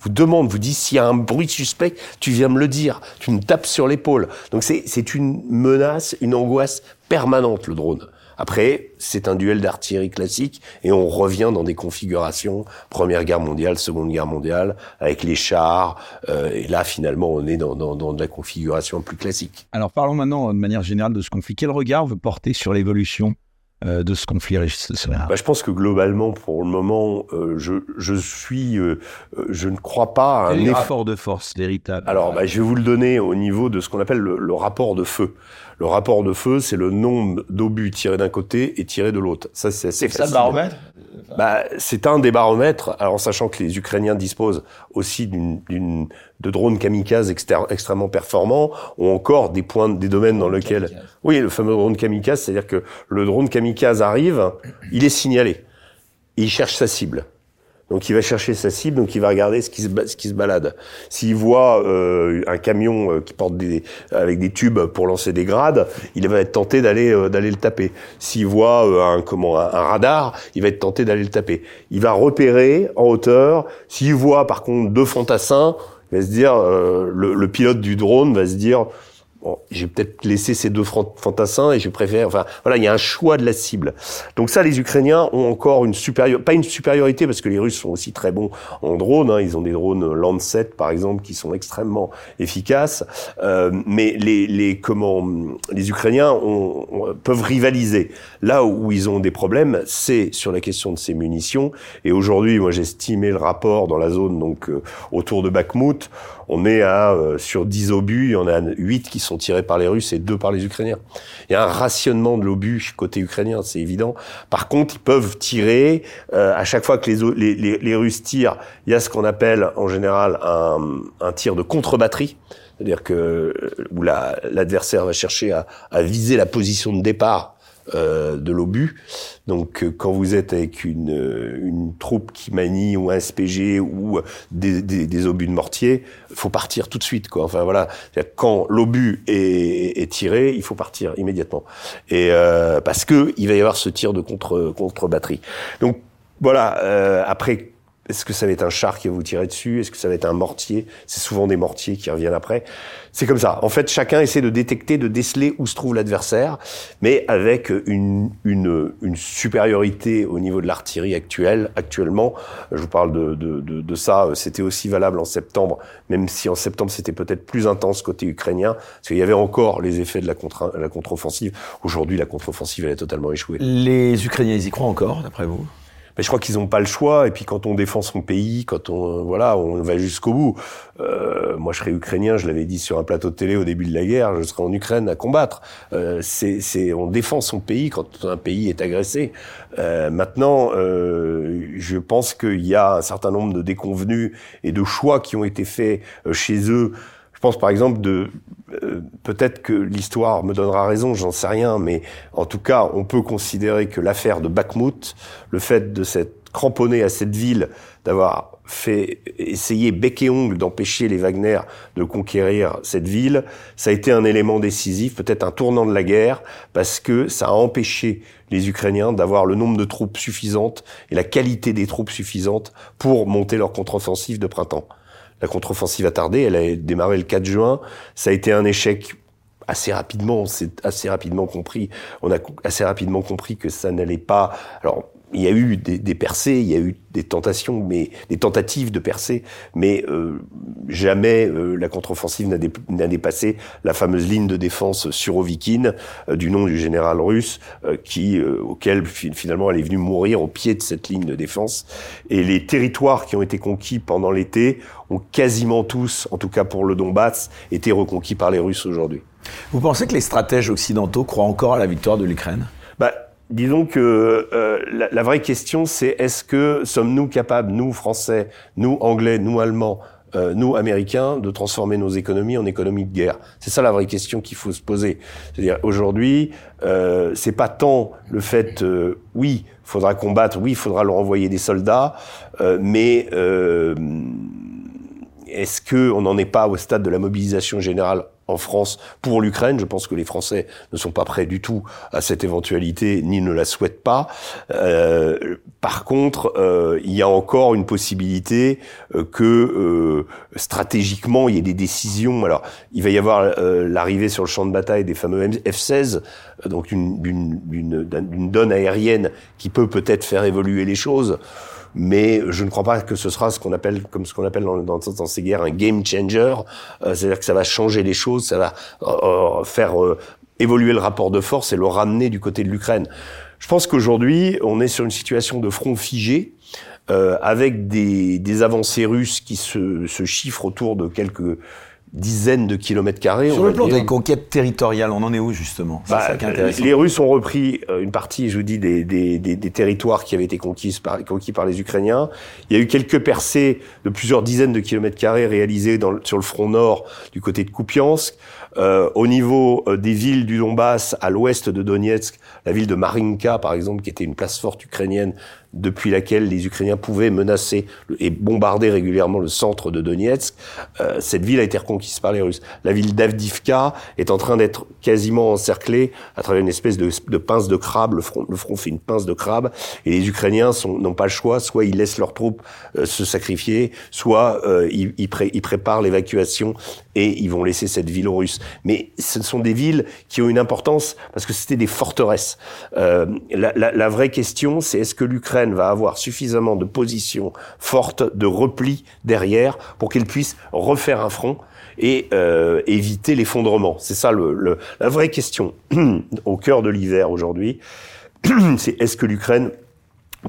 vous demande, vous dit s'il y a un bruit suspect, tu viens me le dire, tu me tapes sur l'épaule. Donc c'est une menace, une angoisse permanente le drone. Après, c'est un duel d'artillerie classique et on revient dans des configurations Première Guerre mondiale, Seconde Guerre mondiale, avec les chars. Euh, et là, finalement, on est dans, dans, dans, de la configuration plus classique. Alors parlons maintenant de manière générale de ce conflit. Quel regard veut porter sur l'évolution euh, de ce conflit bah, Je pense que globalement, pour le moment, euh, je, je suis, euh, je ne crois pas à un effort de force véritable. Alors, bah, je vais vous le donner au niveau de ce qu'on appelle le, le, rapport de feu. Le rapport de feu, c'est le nombre d'obus tirés d'un côté et tirés de l'autre. Ça, c'est C'est ça le baromètre bah, c'est un des baromètres, alors en sachant que les Ukrainiens disposent aussi d'une de drones kamikazes extrêmement performants, ont encore des points, des domaines dans lesquels... Oui, le fameux drone kamikaze, c'est-à-dire que le drone kamikaze arrive, il est signalé, et il cherche sa cible. Donc il va chercher sa cible, donc il va regarder ce qui se, ce qui se balade. S'il voit euh, un camion euh, qui porte des, avec des tubes pour lancer des grades, il va être tenté d'aller euh, d'aller le taper. S'il voit un comment un, radar, il va être tenté d'aller le taper. Il va repérer en hauteur. S'il voit par contre deux fantassins, il va se dire le, le, pilote du drone va se dire Bon, j'ai peut-être laissé ces deux fantassins et je préfère. Enfin, voilà, il y a un choix de la cible. Donc ça, les Ukrainiens ont encore une supériorité, pas une supériorité parce que les Russes sont aussi très bons en drones. Hein. Ils ont des drones Lancet, par exemple, qui sont extrêmement efficaces. Euh, mais les, les comment, les Ukrainiens ont, peuvent rivaliser. Là où ils ont des problèmes, c'est sur la question de ces munitions. Et aujourd'hui, moi, j'ai estimé le rapport dans la zone donc euh, autour de Bakhmut on est à euh, sur 10 obus, il y en a 8 qui sont tirés par les Russes et 2 par les Ukrainiens. Il y a un rationnement de l'obus côté ukrainien, c'est évident. Par contre, ils peuvent tirer euh, à chaque fois que les, les, les, Russes tirent, il y a ce qu'on appelle en général un, un tir de contre-batterie. C'est-à-dire que euh, où l'adversaire va chercher à, à viser la position de départ euh, de l'obus. Donc euh, quand vous êtes avec une, euh, une troupe qui manie ou un SPG ou des, des, des obus de mortier, faut partir tout de suite. Quoi. Enfin voilà, quand l'obus est, est, tiré, il faut partir immédiatement. Et parce que il va y avoir ce tir de contre contre batterie. Donc voilà. après est-ce que ça va être un char qui va vous tirer dessus? Est-ce que ça va être un mortier? C'est souvent des mortiers qui reviennent après. C'est comme ça. En fait, chacun essaie de détecter, de déceler où se trouve l'adversaire, mais avec une, une, une, supériorité au niveau de l'artillerie actuelle. Actuellement, je vous parle de, de, de, de ça, c'était aussi valable en septembre, même si en septembre c'était peut-être plus intense côté ukrainien, parce qu'il y avait encore les effets de la contre-offensive. Aujourd'hui, la contre-offensive, elle est totalement échouée. Les Ukrainiens, ils y croient encore, d'après vous? Mais je crois qu'ils n'ont pas le choix. Et puis quand on défend son pays, quand on voilà, on va jusqu'au bout. Euh, moi, je serais ukrainien, je l'avais dit sur un plateau de télé au début de la guerre. Je serais en Ukraine à combattre. Euh, c'est, c'est, on défend son pays quand un pays est agressé. Euh, maintenant, euh, je pense qu'il y a un certain nombre de déconvenus et de choix qui ont été faits euh, chez eux. Je pense par exemple de euh, peut-être que l'histoire me donnera raison, j'en sais rien, mais en tout cas, on peut considérer que l'affaire de Bakhmut, le fait de s'être cramponné à cette ville, d'avoir fait essayer bec et ongle d'empêcher les Wagner de conquérir cette ville, ça a été un élément décisif, peut-être un tournant de la guerre, parce que ça a empêché les Ukrainiens d'avoir le nombre de troupes suffisantes et la qualité des troupes suffisantes pour monter leur contre-offensive de printemps la contre-offensive a tardé, elle a démarré le 4 juin, ça a été un échec assez rapidement, c'est assez rapidement compris, on a assez rapidement compris que ça n'allait pas. Alors, il y a eu des, des, percées, il y a eu des tentations, mais des tentatives de percées, mais euh, jamais euh, la contre-offensive n'a dépassé la fameuse ligne de défense surovikine euh, du nom du général russe, euh, qui auquel finalement elle est venue mourir au pied de cette ligne de défense. Et les territoires qui ont été conquis pendant l'été ont quasiment tous, en tout cas pour le Donbass, été reconquis par les Russes aujourd'hui. Vous pensez que les stratèges occidentaux croient encore à la victoire de l'Ukraine? Bah, Disons que euh, la, vraie question, c'est est-ce que sommes-nous capables, nous Français, nous Anglais, nous Allemands, euh, nous Américains, de transformer nos économies en économies de guerre? C'est ça la vraie question qu'il faut se poser. C'est-à-dire aujourd'hui, euh, c'est pas tant le fait, euh, oui, faudra combattre, oui, faudra leur envoyer des soldats, euh, mais est-ce que on n'en est pas au stade de la mobilisation générale en France pour l'Ukraine. Je pense que les Français ne sont pas prêts du tout à cette éventualité, ni ne la souhaitent pas. Euh, par contre, euh, il y a encore une possibilité euh, que stratégiquement, il y ait des décisions. Alors, il va y avoir l'arrivée sur le champ de bataille des fameux F-16, donc une, une, une, une donne aérienne qui peut peut-être faire évoluer les choses mais je ne crois pas que ce sera ce qu'on appelle, comme ce qu'on appelle dans, dans, ces guerres, un game changer. Euh, c'est-à-dire que ça va changer les choses, ça va euh, euh, faire évoluer le rapport de force et le ramener du côté de l'Ukraine. Je pense qu'aujourd'hui, on est sur une situation de front figé. avec des, des, avancées russes qui se, se chiffrent autour de quelques dizaines de kilomètres carrés. Sur le plan des conquêtes territoriales, on en est où justement? Bah, Les Russes ont repris euh, une partie, je vous dis, des, des, des, des territoires qui avaient été conquis par, conquis par les Ukrainiens. Il y a eu quelques percées de plusieurs dizaines de kilomètres carrés réalisées dans, sur le front nord du côté de Kupiansk. Euh, au niveau euh, des villes du Donbass, à l'ouest de Donetsk, la ville de Marinka, par exemple, qui était une place forte ukrainienne, depuis laquelle les Ukrainiens pouvaient menacer et bombarder régulièrement le centre de Donetsk, euh, cette ville a été reconquise par les Russes. La ville d'Avdivka est en train d'être quasiment encerclée à travers une espèce de, pince de crabe. Le front, le front fait une pince de crabe et les Ukrainiens n'ont pas le choix. Soit ils laissent leurs troupes euh, se sacrifier, soit euh, ils, ils, ils préparent l'évacuation et ils vont laisser cette ville aux Russes. Mais ce sont des villes qui ont une importance parce que c'était des forteresses. Euh, la, la, la vraie question, c'est est-ce que l'Ukraine va avoir suffisamment de positions fortes, de repli derrière, pour qu'elle puisse refaire un front et euh, éviter l'effondrement. C'est ça la vraie question au cœur de l'hiver aujourd'hui. c'est est-ce que l'Ukraine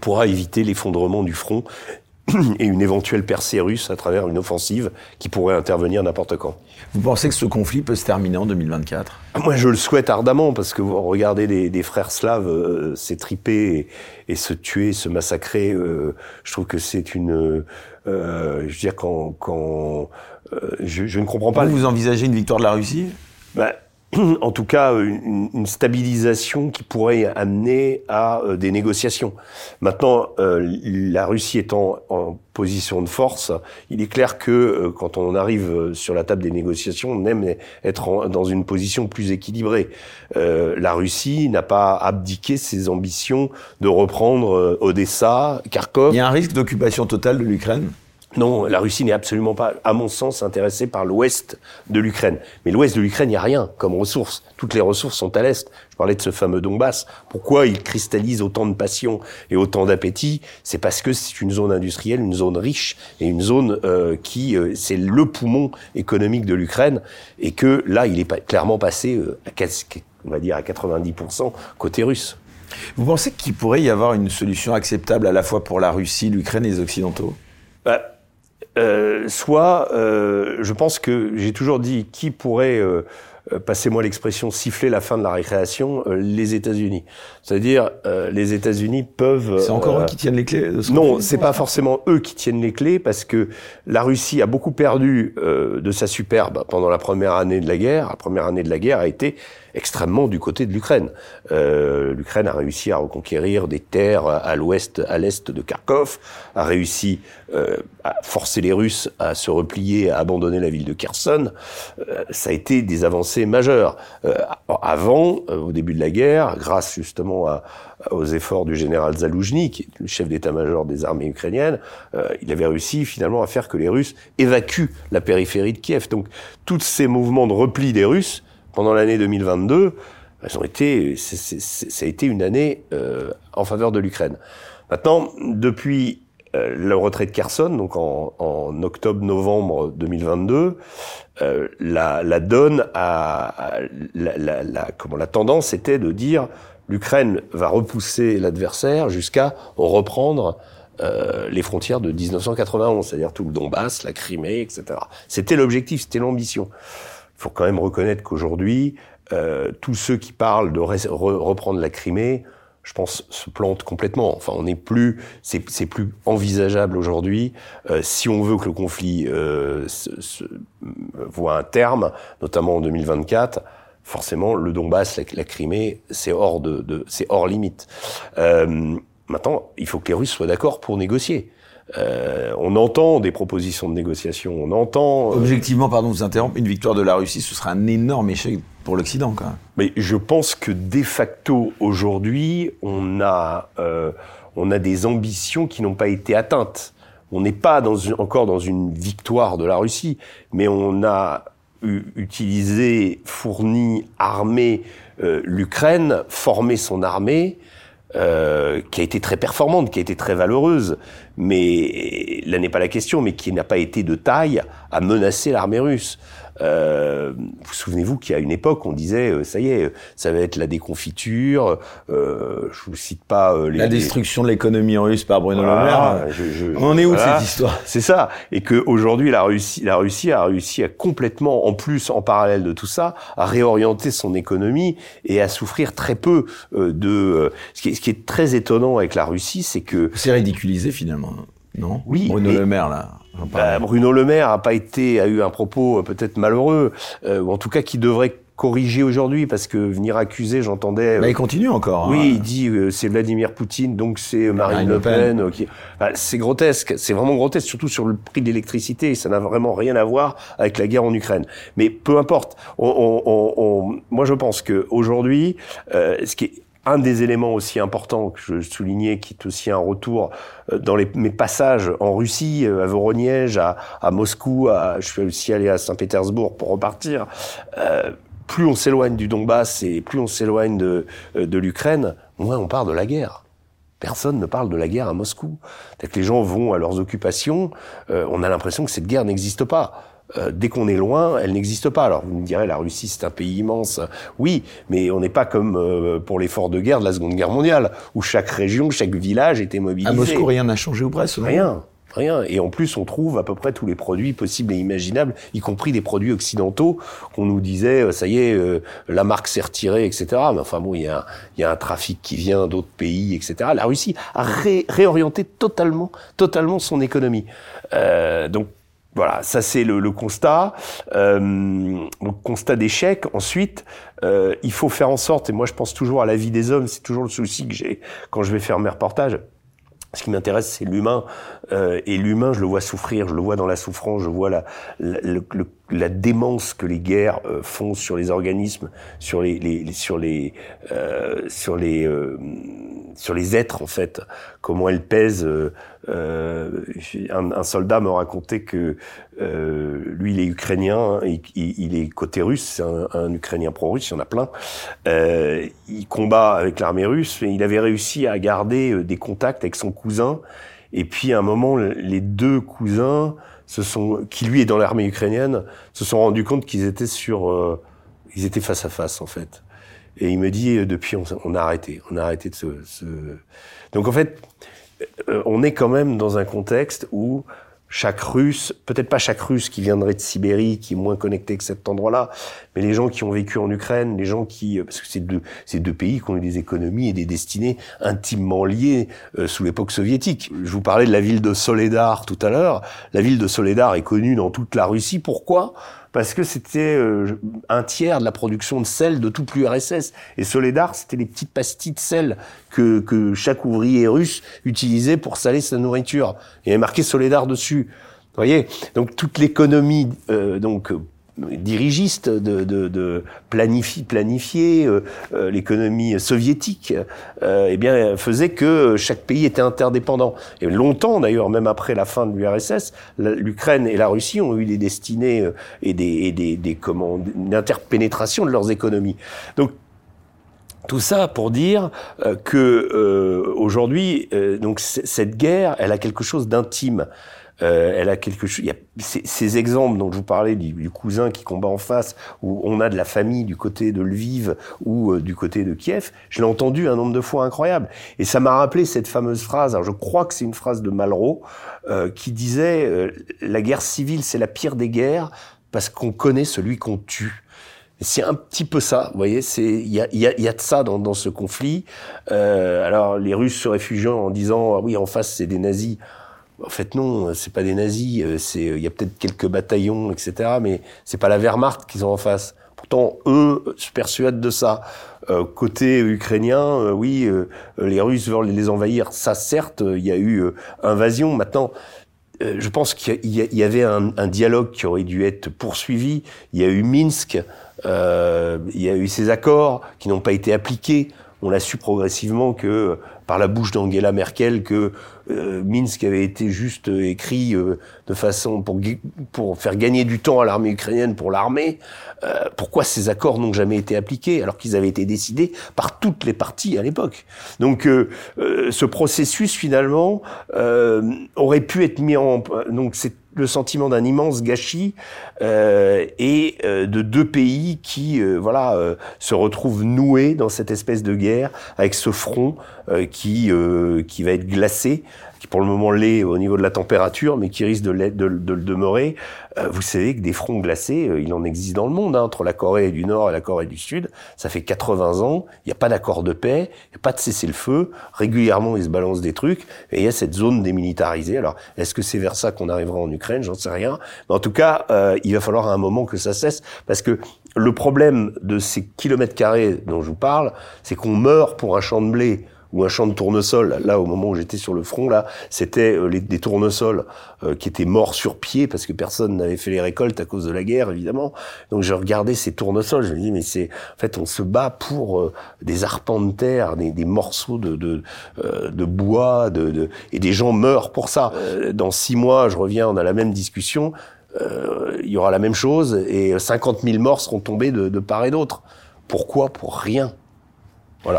pourra éviter l'effondrement du front et une éventuelle percée russe à travers une offensive qui pourrait intervenir n'importe quand. Vous pensez que ce conflit peut se terminer en 2024 Moi, je le souhaite ardemment parce que vous regardez des, frères slaves euh, s'étriper et, et, se tuer, se massacrer. Euh, je trouve que c'est une, euh, je veux dire quand, quand je, je, ne comprends pas. Vous, vous envisagez une victoire de la Russie? Ben, en tout cas une, une, stabilisation qui pourrait amener à euh, des négociations. Maintenant, euh, la Russie étant en position de force, il est clair que euh, quand on arrive sur la table des négociations, on aime être dans une position plus équilibrée. Euh, la Russie n'a pas abdiqué ses ambitions de reprendre Odessa, Kharkov. Il y a un risque d'occupation totale de l'Ukraine? Non, la Russie n'est absolument pas, à mon sens, intéressée par l'ouest de l'Ukraine. Mais l'ouest de l'Ukraine, il n'y a rien comme ressources. Toutes les ressources sont à l'est. Je parlais de ce fameux Donbass. Pourquoi il cristallise autant de passion et autant d'appétit? C'est parce que c'est une zone industrielle, une zone riche et une zone euh, qui, euh, c'est le poumon économique de l'Ukraine et que là, il est pas, clairement passé, euh, à, on va dire, à 90% côté russe. Vous pensez qu'il pourrait y avoir une solution acceptable à la fois pour la Russie, l'Ukraine et les Occidentaux? Bah, euh, soit, euh, je pense que j'ai toujours dit qui pourrait, euh, euh passez-moi l'expression, siffler la fin de la récréation, euh, les États-Unis. C'est-à-dire, euh, les États-Unis peuvent. C'est encore eux qui tiennent les clés. De ce non, c'est pas forcément eux qui tiennent les clés parce que la Russie a beaucoup perdu de sa superbe pendant la première année de la guerre. La première année de la guerre a été extrêmement du côté de l'Ukraine. Euh, L'Ukraine a réussi à reconquérir des terres à l'ouest, à l'est de Kharkov, a réussi euh, à forcer les Russes à se replier, à abandonner la ville de Kherson. Euh, ça a été des avancées majeures. Euh, avant, euh, au début de la guerre, grâce justement à, aux efforts du général Zaloujny, qui est le chef d'état-major des armées ukrainiennes, euh, il avait réussi finalement à faire que les Russes évacuent la périphérie de Kiev. Donc, tous ces mouvements de repli des Russes pendant l'année 2022, elles ont été, ça a été une année euh, en faveur de l'Ukraine. Maintenant, depuis euh, le retrait de Kherson, donc en, en octobre-novembre 2022, euh, la, la, donne à, la, la, la, comment la tendance était de dire l'Ukraine va repousser l'adversaire jusqu'à reprendre euh, les frontières de 1991, c'est-à-dire tout le Donbass, la Crimée, etc. C'était l'objectif, c'était l'ambition. Faut quand même reconnaître qu'aujourd'hui, euh, tous ceux qui parlent de re reprendre la Crimée, je pense, se plantent complètement. Enfin, on n'est plus, c'est plus envisageable aujourd'hui. Euh, si on veut que le conflit euh, se, se, voit un terme, notamment en 2024, forcément, le Donbass, la, la Crimée, c'est hors de, de c'est hors limite. Euh, maintenant, il faut que les Russes soient d'accord pour négocier. Euh, on entend des propositions de négociation, on entend... Euh... Objectivement, pardon, vous interrompre, une victoire de la Russie, ce serait un énorme échec pour l'Occident, quand même. Mais je pense que de facto, aujourd'hui, on a, euh, on a des ambitions qui n'ont pas été atteintes. On n'est pas dans une, encore dans une victoire de la Russie, mais on a utilisé, fourni, armé euh, l'Ukraine, formé son armée, euh, qui a été très performante, qui a été très valeureuse, mais là n'est pas la question, mais qui n'a pas été de taille à menacer l'armée russe. Euh, vous souvenez-vous qu'à une époque, on disait, euh, ça y est, ça va être la déconfiture. Euh, je vous cite pas euh, les, la destruction de l'économie russe par Bruno voilà, Le Maire. Je, je, on en est où voilà, cette histoire? C'est ça. Et que aujourd'hui, la Russie, la Russie a réussi à complètement, en plus, en parallèle de tout ça, à réorienter son économie et à souffrir très peu euh, de. Ce qui, est, ce qui est très étonnant avec la Russie, c'est que c'est ridiculisé finalement. Non? Oui. Bruno Le Maire là. Bah, Bruno Le Maire a pas été a eu un propos peut-être malheureux euh, ou en tout cas qui devrait corrigé aujourd'hui parce que venir accuser, j'entendais. Mais il continue encore. Hein. Oui, il dit c'est Vladimir Poutine, donc c'est Marine, Le Pen. c'est grotesque, c'est vraiment grotesque, surtout sur le prix de l'électricité. Ça n'a vraiment rien à voir avec la guerre en Ukraine. Mais peu importe. On, on, on, moi, je pense que aujourd'hui, ce qui est un des éléments aussi importants que je soulignais, qui est aussi un retour euh, dans mes passages en Russie, euh, à Voroniège, à, Moscou, je suis aussi allé à Saint-Pétersbourg pour repartir. Euh, plus on s'éloigne du Donbass et plus on s'éloigne de, de l'Ukraine, moins on parle de la guerre. Personne ne parle de la guerre à Moscou. que les gens vont à leurs occupations, on a l'impression que cette guerre n'existe pas. Euh, dès qu'on est loin, elle n'existe pas. Alors vous me direz, la Russie c'est un pays immense, oui, mais on n'est pas comme euh, pour l'effort de guerre de la Seconde Guerre mondiale, où chaque région, chaque village était mobilisé. À Moscou, rien n'a changé ou presque Rien. Rien. Et en plus, on trouve à peu près tous les produits possibles et imaginables, y compris des produits occidentaux qu'on nous disait, euh, ça y est, la marque s'est retirée, etc. Mais enfin bon, il y a, y a un trafic qui vient d'autres pays, etc. La Russie a réorienté totalement, totalement son économie. Euh, donc voilà, ça c'est le, constat. Euh, constat d'échec. Ensuite, euh, il faut faire en sorte, et moi je pense toujours à la vie des hommes, c'est toujours le souci que j'ai quand je vais faire mes reportages. Ce qui m'intéresse, c'est l'humain. Euh, et l'humain, je le vois souffrir, je le vois dans la souffrance, je vois la, la, la démence que les guerres euh, font sur les organismes, sur les, les, sur les, euh, sur les, euh, sur les êtres en fait. Comment elles pèsent. Un, un, soldat me racontait que lui, il est ukrainien, hein, il, est côté russe, c'est un, Ukrainien pro-russe, il y en a plein. il combat avec l'armée russe, et il avait réussi à garder des contacts avec son cousin. Et puis à un moment, les deux cousins se sont, qui lui est dans l'armée ukrainienne, se sont rendus compte qu'ils étaient sur, euh, ils étaient face à face en fait. Et il me dit euh, depuis on, a arrêté, on a arrêté de se, se... Donc en fait, euh, on est quand même dans un contexte où chaque Russe, peut-être pas chaque Russe qui viendrait de Sibérie, qui est moins connecté que cet endroit-là, mais les gens qui ont vécu en Ukraine, les gens qui, euh, parce que c'est deux, c'est deux pays qui ont eu des économies et des destinées intimement liées euh, sous l'époque soviétique. Je vous parlais de la ville de Soledar tout à l'heure. La ville de Soledar est connue dans toute la Russie. Pourquoi? Parce que c'était euh, un tiers de la production de sel de toute l'URSS. Et Soledar, c'était les petites pastilles de sel que, que chaque ouvrier russe utilisait pour saler sa nourriture. Il y avait marqué Soledar dessus. Vous voyez? Donc toute l'économie euh, donc dirigiste de, de, de planifier, planifier euh, euh, l'économie soviétique, euh, eh bien faisait que chaque pays était interdépendant. Et longtemps d'ailleurs, même après la fin de l'URSS, l'Ukraine et la Russie ont eu des destinées euh, et des, et des, des une interpénétration de leurs économies. Donc tout ça pour dire que aujourd'hui, donc cette guerre, elle a quelque chose d'intime. Euh, elle a quelque chose. Il y a ces, exemples dont je vous parlais du, cousin qui combat en face, où on a de la famille du côté de Lviv ou euh, du côté de Kiev. Je l'ai entendu un nombre de fois incroyable, et ça m'a rappelé cette fameuse phrase. Alors je crois que c'est une phrase de Malraux euh, qui disait euh, la guerre civile c'est la pire des guerres parce qu'on connaît celui qu'on tue. C'est un petit peu ça, vous voyez. C'est il y a, y, a, y a de ça dans, dans ce conflit. Euh, alors les Russes se réfugient en disant ah oui en face c'est des nazis. En fait, non, c'est pas des nazis. Euh, c'est, il y a peut-être quelques bataillons, etc. Mais c'est pas la Wehrmacht qu'ils ont en face. Pourtant, eux se persuadent de ça. Euh, côté ukrainien, euh, oui, euh, les Russes veulent les envahir. Ça, certes, il y a eu invasion. Maintenant, je pense qu'il y, avait un, un, dialogue qui aurait dû être poursuivi. Il y a eu Minsk. il y a eu ces accords qui n'ont pas été appliqués. On a su progressivement que par la bouche d'Angela Merkel que euh, Minsk avait été juste euh, écrit euh, de façon pour pour faire gagner du temps à l'armée ukrainienne pour l'armée. pourquoi ces accords n'ont jamais été appliqués alors qu'ils avaient été décidés par toutes les parties à l'époque? Donc ce processus finalement aurait pu être mis en donc c'est le sentiment d'un immense gâchis euh, et euh, de deux pays qui euh, voilà euh, se retrouvent noués dans cette espèce de guerre avec ce front qui qui va être glacé qui pour le moment l'est au niveau de la température, mais qui risque de, de, de le demeurer. Euh, vous savez que des fronts glacés, euh, il en existe dans le monde, hein, entre la Corée du Nord et la Corée du Sud. Ça fait 80 ans, il n'y a pas d'accord de paix, il n'y a pas de cessez-le-feu. Régulièrement, ils se balancent des trucs, et il y a cette zone démilitarisée. Alors, est-ce que c'est vers ça qu'on arrivera en Ukraine? J'en sais rien. Mais en tout cas, euh, il va falloir à un moment que ça cesse, parce que le problème de ces kilomètres carrés dont je vous parle, c'est qu'on meurt pour un champ de blé ou un champ de tournesol. Là, au moment où j'étais sur le front, là, c'était euh, des tournesols euh, qui étaient morts sur pied parce que personne n'avait fait les récoltes à cause de la guerre, évidemment. Donc, je regardais ces tournesols. Je me dis, mais c'est, en fait, on se bat pour euh, des arpents de terre, des, morceaux de bois, de, et des gens meurent pour ça. dans six mois, je reviens, on a la même discussion. il y aura la même chose et 50 000 morts seront tombés de part et d'autre. Pourquoi? Pour rien.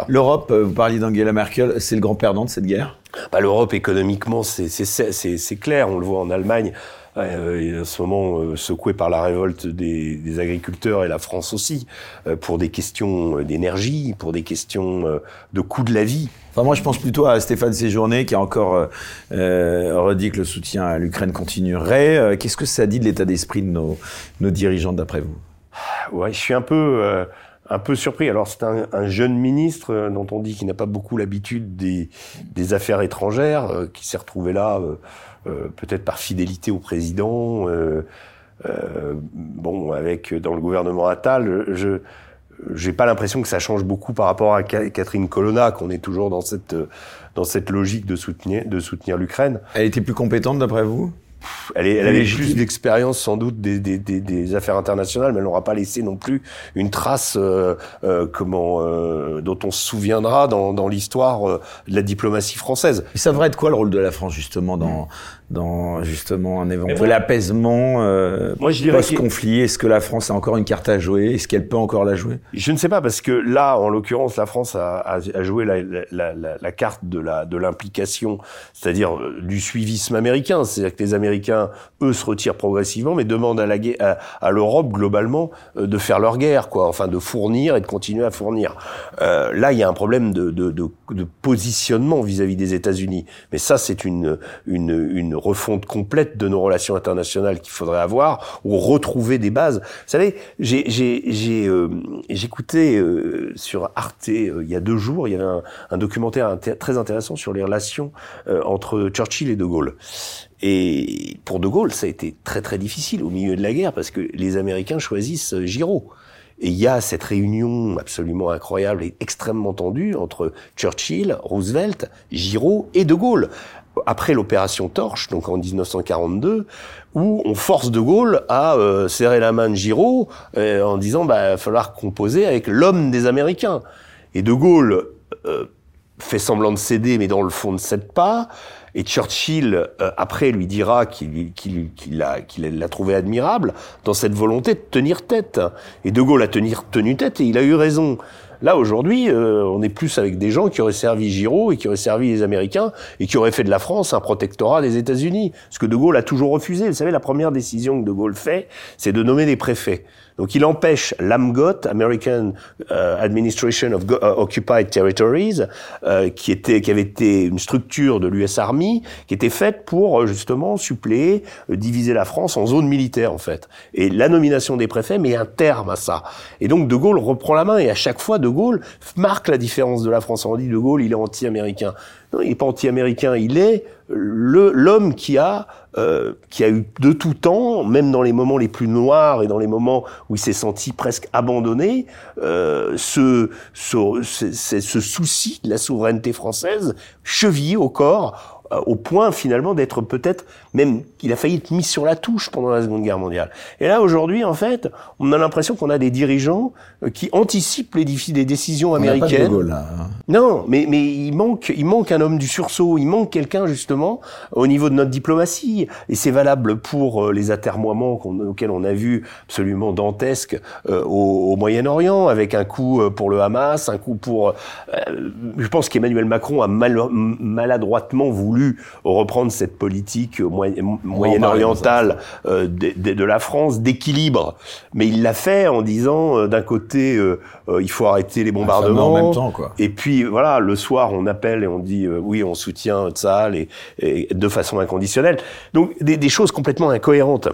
L'Europe, euh, vous parliez d'Angela Merkel, c'est le grand perdant de cette guerre? Bah, L'Europe, économiquement, c'est clair. On le voit en Allemagne. Euh, en ce moment euh, secouée par la révolte des, des, agriculteurs et la France aussi, euh, pour des questions d'énergie, pour des questions de coût de la vie. Enfin, moi, je pense plutôt à Stéphane Séjourné qui a encore redit que le soutien à l'Ukraine continuerait. Qu'est-ce que ça dit de l'état d'esprit de nos, nos dirigeants, d'après vous? Ouais, je suis un peu un peu surpris. Alors c'est un, un, jeune ministre euh, dont on dit qu'il n'a pas beaucoup l'habitude des, des, affaires étrangères, euh, qui s'est retrouvé là euh, peut-être par fidélité au président. bon, avec dans le gouvernement Attal, je j'ai pas l'impression que ça change beaucoup par rapport à Catherine Colonna, qu'on est toujours dans cette dans cette logique de soutenir de soutenir l'Ukraine. Elle était plus compétente d'après vous? Elle, est, elle avait plus d'expérience sans doute des, des, des, des, affaires internationales, mais elle n'aura pas laissé non plus une trace euh, euh, comment euh, dont on se souviendra dans, dans l'histoire euh, de la diplomatie française. Et ça devrait être quoi le rôle de la France justement dans dans justement un éventuel apaisement euh, post-conflit Est-ce que la France a encore une carte à jouer? Est-ce qu'elle peut encore la jouer? Je ne sais pas parce que là, en l'occurrence, la France a, a, a joué la, la, la, la, carte de la de l'implication, c'est-à-dire euh, du suivisme américain. C'est-à-dire que les Américains, eux, se retirent progressivement, mais demandent à la à, à l'Europe globalement euh, de faire leur guerre, quoi, enfin de fournir et de continuer à fournir. Euh, là, il y a un problème de, de, de, de positionnement vis-à-vis -vis des États-Unis, mais ça, c'est une une une refonte complète de nos relations internationales qu'il faudrait avoir, ou retrouver des bases. Vous savez, j'ai euh, j'écoutais euh, sur Arte euh, il y a deux jours, il y avait un, un documentaire très intéressant sur les relations entre Churchill et De Gaulle. Et pour De Gaulle, ça a été très très difficile au milieu de la guerre parce que les Américains choisissent Giraud. Et il y a cette réunion absolument incroyable et extrêmement tendue entre Churchill, Roosevelt, Giraud et De Gaulle après l'opération Torche, donc en 1942, où on force De Gaulle à euh, serrer la main de Giraud euh, en disant bah il va falloir composer avec l'homme des Américains. Et De Gaulle euh, fait semblant de céder, mais dans le fond ne cède pas. Et Churchill, après, lui dira qu'il l'a trouvé admirable dans cette volonté de tenir tête. Et De Gaulle a tenu tête et il a eu raison. Là, aujourd'hui, euh, on est plus avec des gens qui auraient servi Giraud et qui auraient servi les Américains et qui auraient fait de la France un protectorat des États-Unis. Ce que De Gaulle a toujours refusé. Vous savez, la première décision que De Gaulle fait, c'est de nommer des préfets. Donc il empêche l'AMGOT, American euh, Administration of euh, Occupied Territories, euh, qui était, qui avait été une structure de l'US Army, qui était faite pour justement suppléer, diviser la France en zones militaires en fait. Et la nomination des préfets met un terme à ça. Et donc De Gaulle reprend la main et à chaque fois De Gaulle marque la différence de la France. On dit De Gaulle, il est anti-américain. Non, il n'est pas anti-américain, il est l'homme qui a euh, qui a eu de tout temps, même dans les moments les plus noirs et dans les moments où il s'est senti presque abandonné, euh, ce, souci de la souveraineté française chevillé au corps euh, au point finalement d'être peut-être même qu'il a failli être mis sur la touche pendant la Seconde Guerre mondiale. Et là aujourd'hui en fait, on a l'impression qu'on a des dirigeants euh, qui anticipent les, les décisions américaines. de là, hein. Non, mais mais il manque il manque un homme du sursaut, il manque quelqu'un justement au niveau de notre diplomatie et c'est valable pour euh, les atermoiements auxquels on a vu absolument dantesques au, Moyen-Orient avec un coup pour le Hamas, un coup pour je pense qu'Emmanuel Macron a mal, maladroitement voulu voulu reprendre cette politique moyen-orientale de, de, la France d'équilibre, mais il l'a fait en disant d'un côté il faut arrêter les bombardements, en même temps, quoi. et puis voilà le soir on appelle et on dit oui on soutient Tzal et, et, de façon inconditionnelle. Donc des, des choses complètement incohérentes.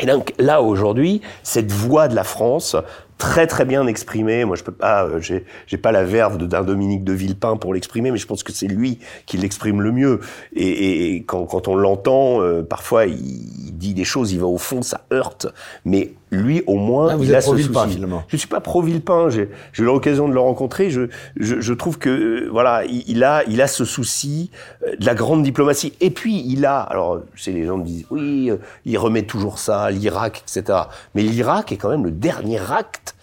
Et donc là aujourd'hui, cette voix de la France très très bien exprimée, moi je peux pas, euh, j'ai j'ai pas la verve d'un Dominique de Villepin pour l'exprimer, mais je pense que c'est lui qui l'exprime le mieux. Et, et, quand, quand on l'entend, euh, parfois il dit des choses, il va au fond, ça heurte, mais lui au moins ah, vous il êtes a ce souci. finalement. Je suis pas pro Villepin, j'ai eu l'occasion de le rencontrer, je, je je trouve que euh, voilà, il, il a il a ce souci de la grande diplomatie. Et puis il a, alors c'est les gens me disent oui, il remet toujours ça, l'Irak, etc. Mais l'Irak est quand même le dernier acte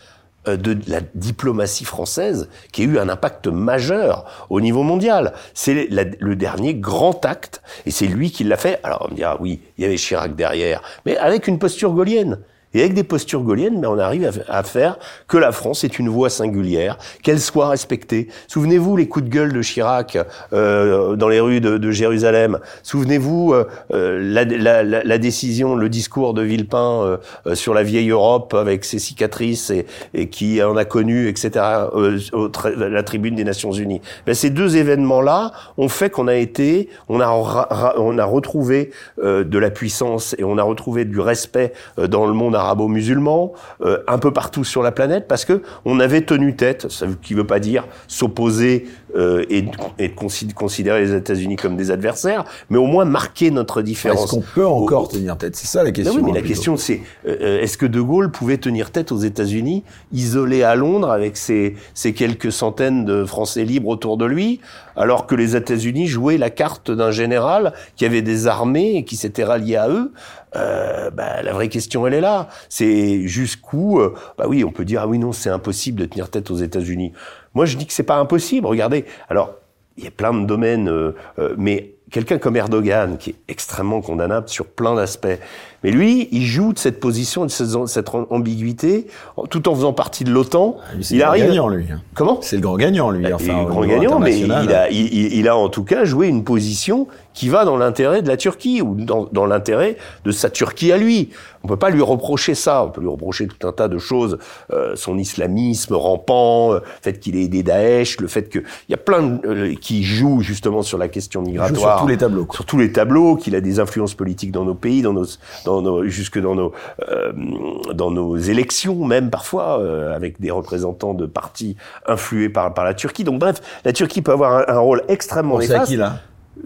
de la diplomatie française qui a eu un impact majeur au niveau mondial. C'est le dernier grand acte et c'est lui qui l'a fait. Alors on me dira oui, il y avait Chirac derrière, mais avec une posture gaulienne. Et avec des postures gauliennes, mais on arrive à faire que la France est une voie singulière, qu'elle soit respectée. Souvenez-vous les coups de gueule de Chirac euh, dans les rues de, de Jérusalem. Souvenez-vous euh, euh la, la, la, décision, le discours de Villepin euh, sur la vieille Europe avec ses cicatrices et, et qui en a connu, etc. Euh, la tribune des Nations Unies. Ben, ces deux événements-là ont fait qu'on a été, on a, on a retrouvé de la puissance et on a retrouvé du respect dans le monde arabo-musulmans, euh, un peu partout sur la planète, parce que on avait tenu tête, ce qui ne veut pas dire s'opposer euh, et, et considérer les États-Unis comme des adversaires, mais au moins marquer notre différence. Est-ce qu'on peut encore tenir tête? C'est ça la question. oui, mais hein, la plutôt. question c'est euh, est-ce que De Gaulle pouvait tenir tête aux États-Unis, isolé à Londres avec ses, ses quelques centaines de Français libres autour de lui, alors que les États-Unis jouaient la carte d'un général qui avait des armées et qui s'était rallié à eux? Euh, bah, la vraie question, elle est là. C'est jusqu'où, euh, bah oui, on peut dire ah oui non, c'est impossible de tenir tête aux États-Unis. Moi, je dis que c'est pas impossible. Regardez, alors il y a plein de domaines, euh, mais quelqu'un comme Erdogan, qui est extrêmement condamnable sur plein d'aspects, mais lui, il joue de cette position, de cette, ambiguïté, tout en faisant partie de l'OTAN. Ah, C'est Il le grand arrive. gagnant, lui. Comment? C'est le grand gagnant, lui. il Enfin, est le grand gagnant, mais il a, il, a en tout cas joué une position qui va dans l'intérêt de la Turquie ou dans, dans l'intérêt de sa Turquie à lui. On peut pas lui reprocher ça. On peut lui reprocher tout un tas de choses, euh, son islamisme rampant, euh, le fait qu'il ait aidé Daesh, le fait que il y a plein de, euh, qui jouent justement sur la question Il joue migratoire sur tous les tableaux. quoi. sur tous les tableaux, qu'il a des influences politiques dans nos pays, dans nos, dans nos, jusque dans nos, euh, dans nos élections même parfois, euh, avec des représentants de partis influés par par la Turquie. Donc bref, la Turquie peut avoir un, un rôle extrêmement Pensez à néfaste. qui, là?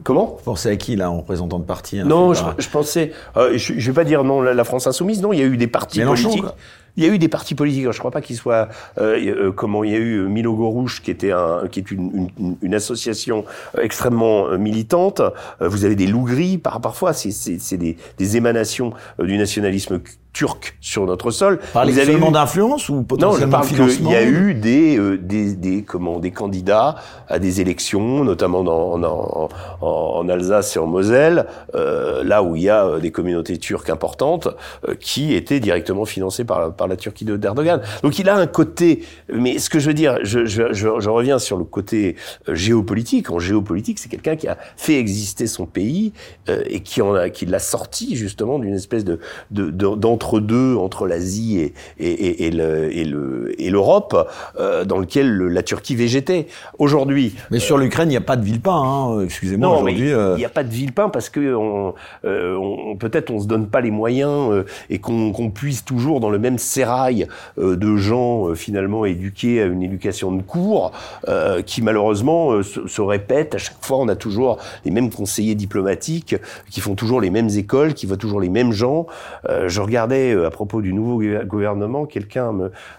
Comment? Pensez à qui, là, en représentant de parti hein, non, je, pensais, euh, je, je vais pas dire non la, la France insoumise. Non, il y a eu des partis Mélenchon, politiques. quoi. Il y a eu des partis politiques. Je crois pas qu'ils soient. Euh, euh, comment il y a eu Milo Gorouche, qui était un, qui est une, une, une association euh, extrêmement euh, militante. Euh, vous avez des loups gris par parfois. C'est des, des émanations euh, du nationalisme turc sur notre sol. Parlez avez seulement eu- d'influence ou non, je potentiellement parle qu'il y a eu des, euh, des, des, comment, des candidats à des élections, notamment dans, en, en, en Alsace et en Moselle, euh, là où il y a euh, des communautés turques importantes, euh, qui étaient directement financées par, par la Turquie de- d'Erdogan. Donc il a un côté, mais ce que je veux dire, je, je, je, je reviens sur le côté euh, géopolitique. En géopolitique, c'est quelqu'un qui a fait exister son pays euh, et qui en a, qui l'a sorti justement d'une espèce de de- de- d'entre-deux entre l'Asie et, et, et, et le- et le- et l'Europe, euh, dans lequel le- la Turquie végétait. Aujourd'hui, Mais sur l'Ukraine, il n'y a pas de Villepin, hein, excusez-moi, non, mais aujourd'hui. il euh, n'y a pas de Villepin parce que on, euh, on- peut-être on se donne pas les moyens euh, et qu'on qu'on puise toujours dans le même sérail euh, de gens euh, finalement éduqués à une éducation de cours euh, qui malheureusement euh, se, se répètent. À chaque fois, on a toujours les mêmes conseillers diplomatiques qui font toujours les mêmes écoles, qui voient toujours les mêmes gens. Euh, je regardais euh, à propos du nouveau gouver- gouvernement, quelqu'un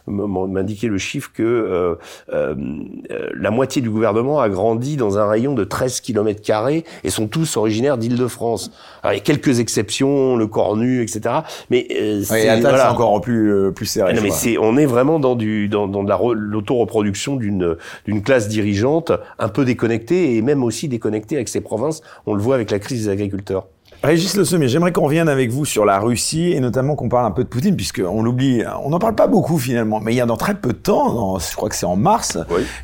m'indiquait le chiffre que euh, euh, la moitié du gouvernement a grandi dans un rayon de 13 km carrés et sont tous originaires d'Île-de-France. Alors, il y a quelques exceptions, le Cornu, etc. Mais euh, c'est voilà. encore plus, euh, plus serré. Ah non, mais c'est, on est vraiment dans du, dans, dans de la re- l'autoreproduction d'une, d'une classe dirigeante un peu déconnectée et même aussi déconnectée avec ses provinces. On le voit avec la crise des agriculteurs. Régis Le Sommier, j'aimerais qu'on revienne avec vous sur la Russie et notamment qu'on parle un peu de Poutine, puisqu'on l'oublie, on n'en parle pas beaucoup finalement, mais il y a dans très peu de temps, je crois que c'est en mars,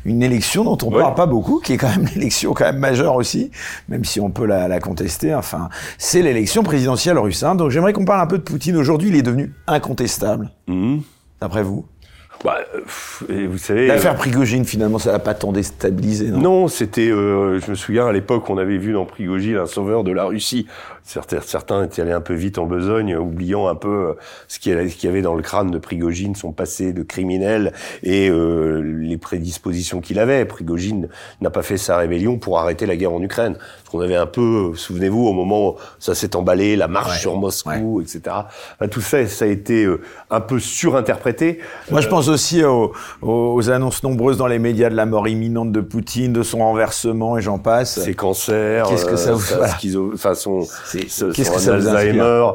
une élection dont on ne parle pas beaucoup, qui est quand même l'élection quand même majeure aussi, même si on peut la, contester. Enfin, c'est l'élection présidentielle russe. Hein. Donc j'aimerais qu'on parle un peu de Poutine. Aujourd'hui, il est devenu incontestable. Mmh. D'après vous? Bah, vous savez, l'affaire euh, Prigogine finalement, ça l'a pas tant déstabilisé, non? Non, c'était. Euh, je me souviens à l'époque, on avait vu dans Prigogine un sauveur de la Russie. Certains, certains étaient allés un peu vite en besogne, oubliant un peu euh, ce qu'il y avait dans le crâne de Prigogine, son passé de criminel et euh, les prédispositions qu'il avait. Prigogine n'a pas fait sa rébellion pour arrêter la guerre en Ukraine. Parce qu'on avait un peu, souvenez-vous, au moment où ça s'est emballé, la marche sur Moscou, etc. tout ça, ça a été un peu surinterprété. Moi, je pense aussi aux, aux, annonces nombreuses dans les médias de la mort imminente de Poutine, de son renversement et j'en passe. Ses cancers, Qu'est-ce que ça vous euh, schizo, enfin son, Qu'est-ce que ça Alzheimer.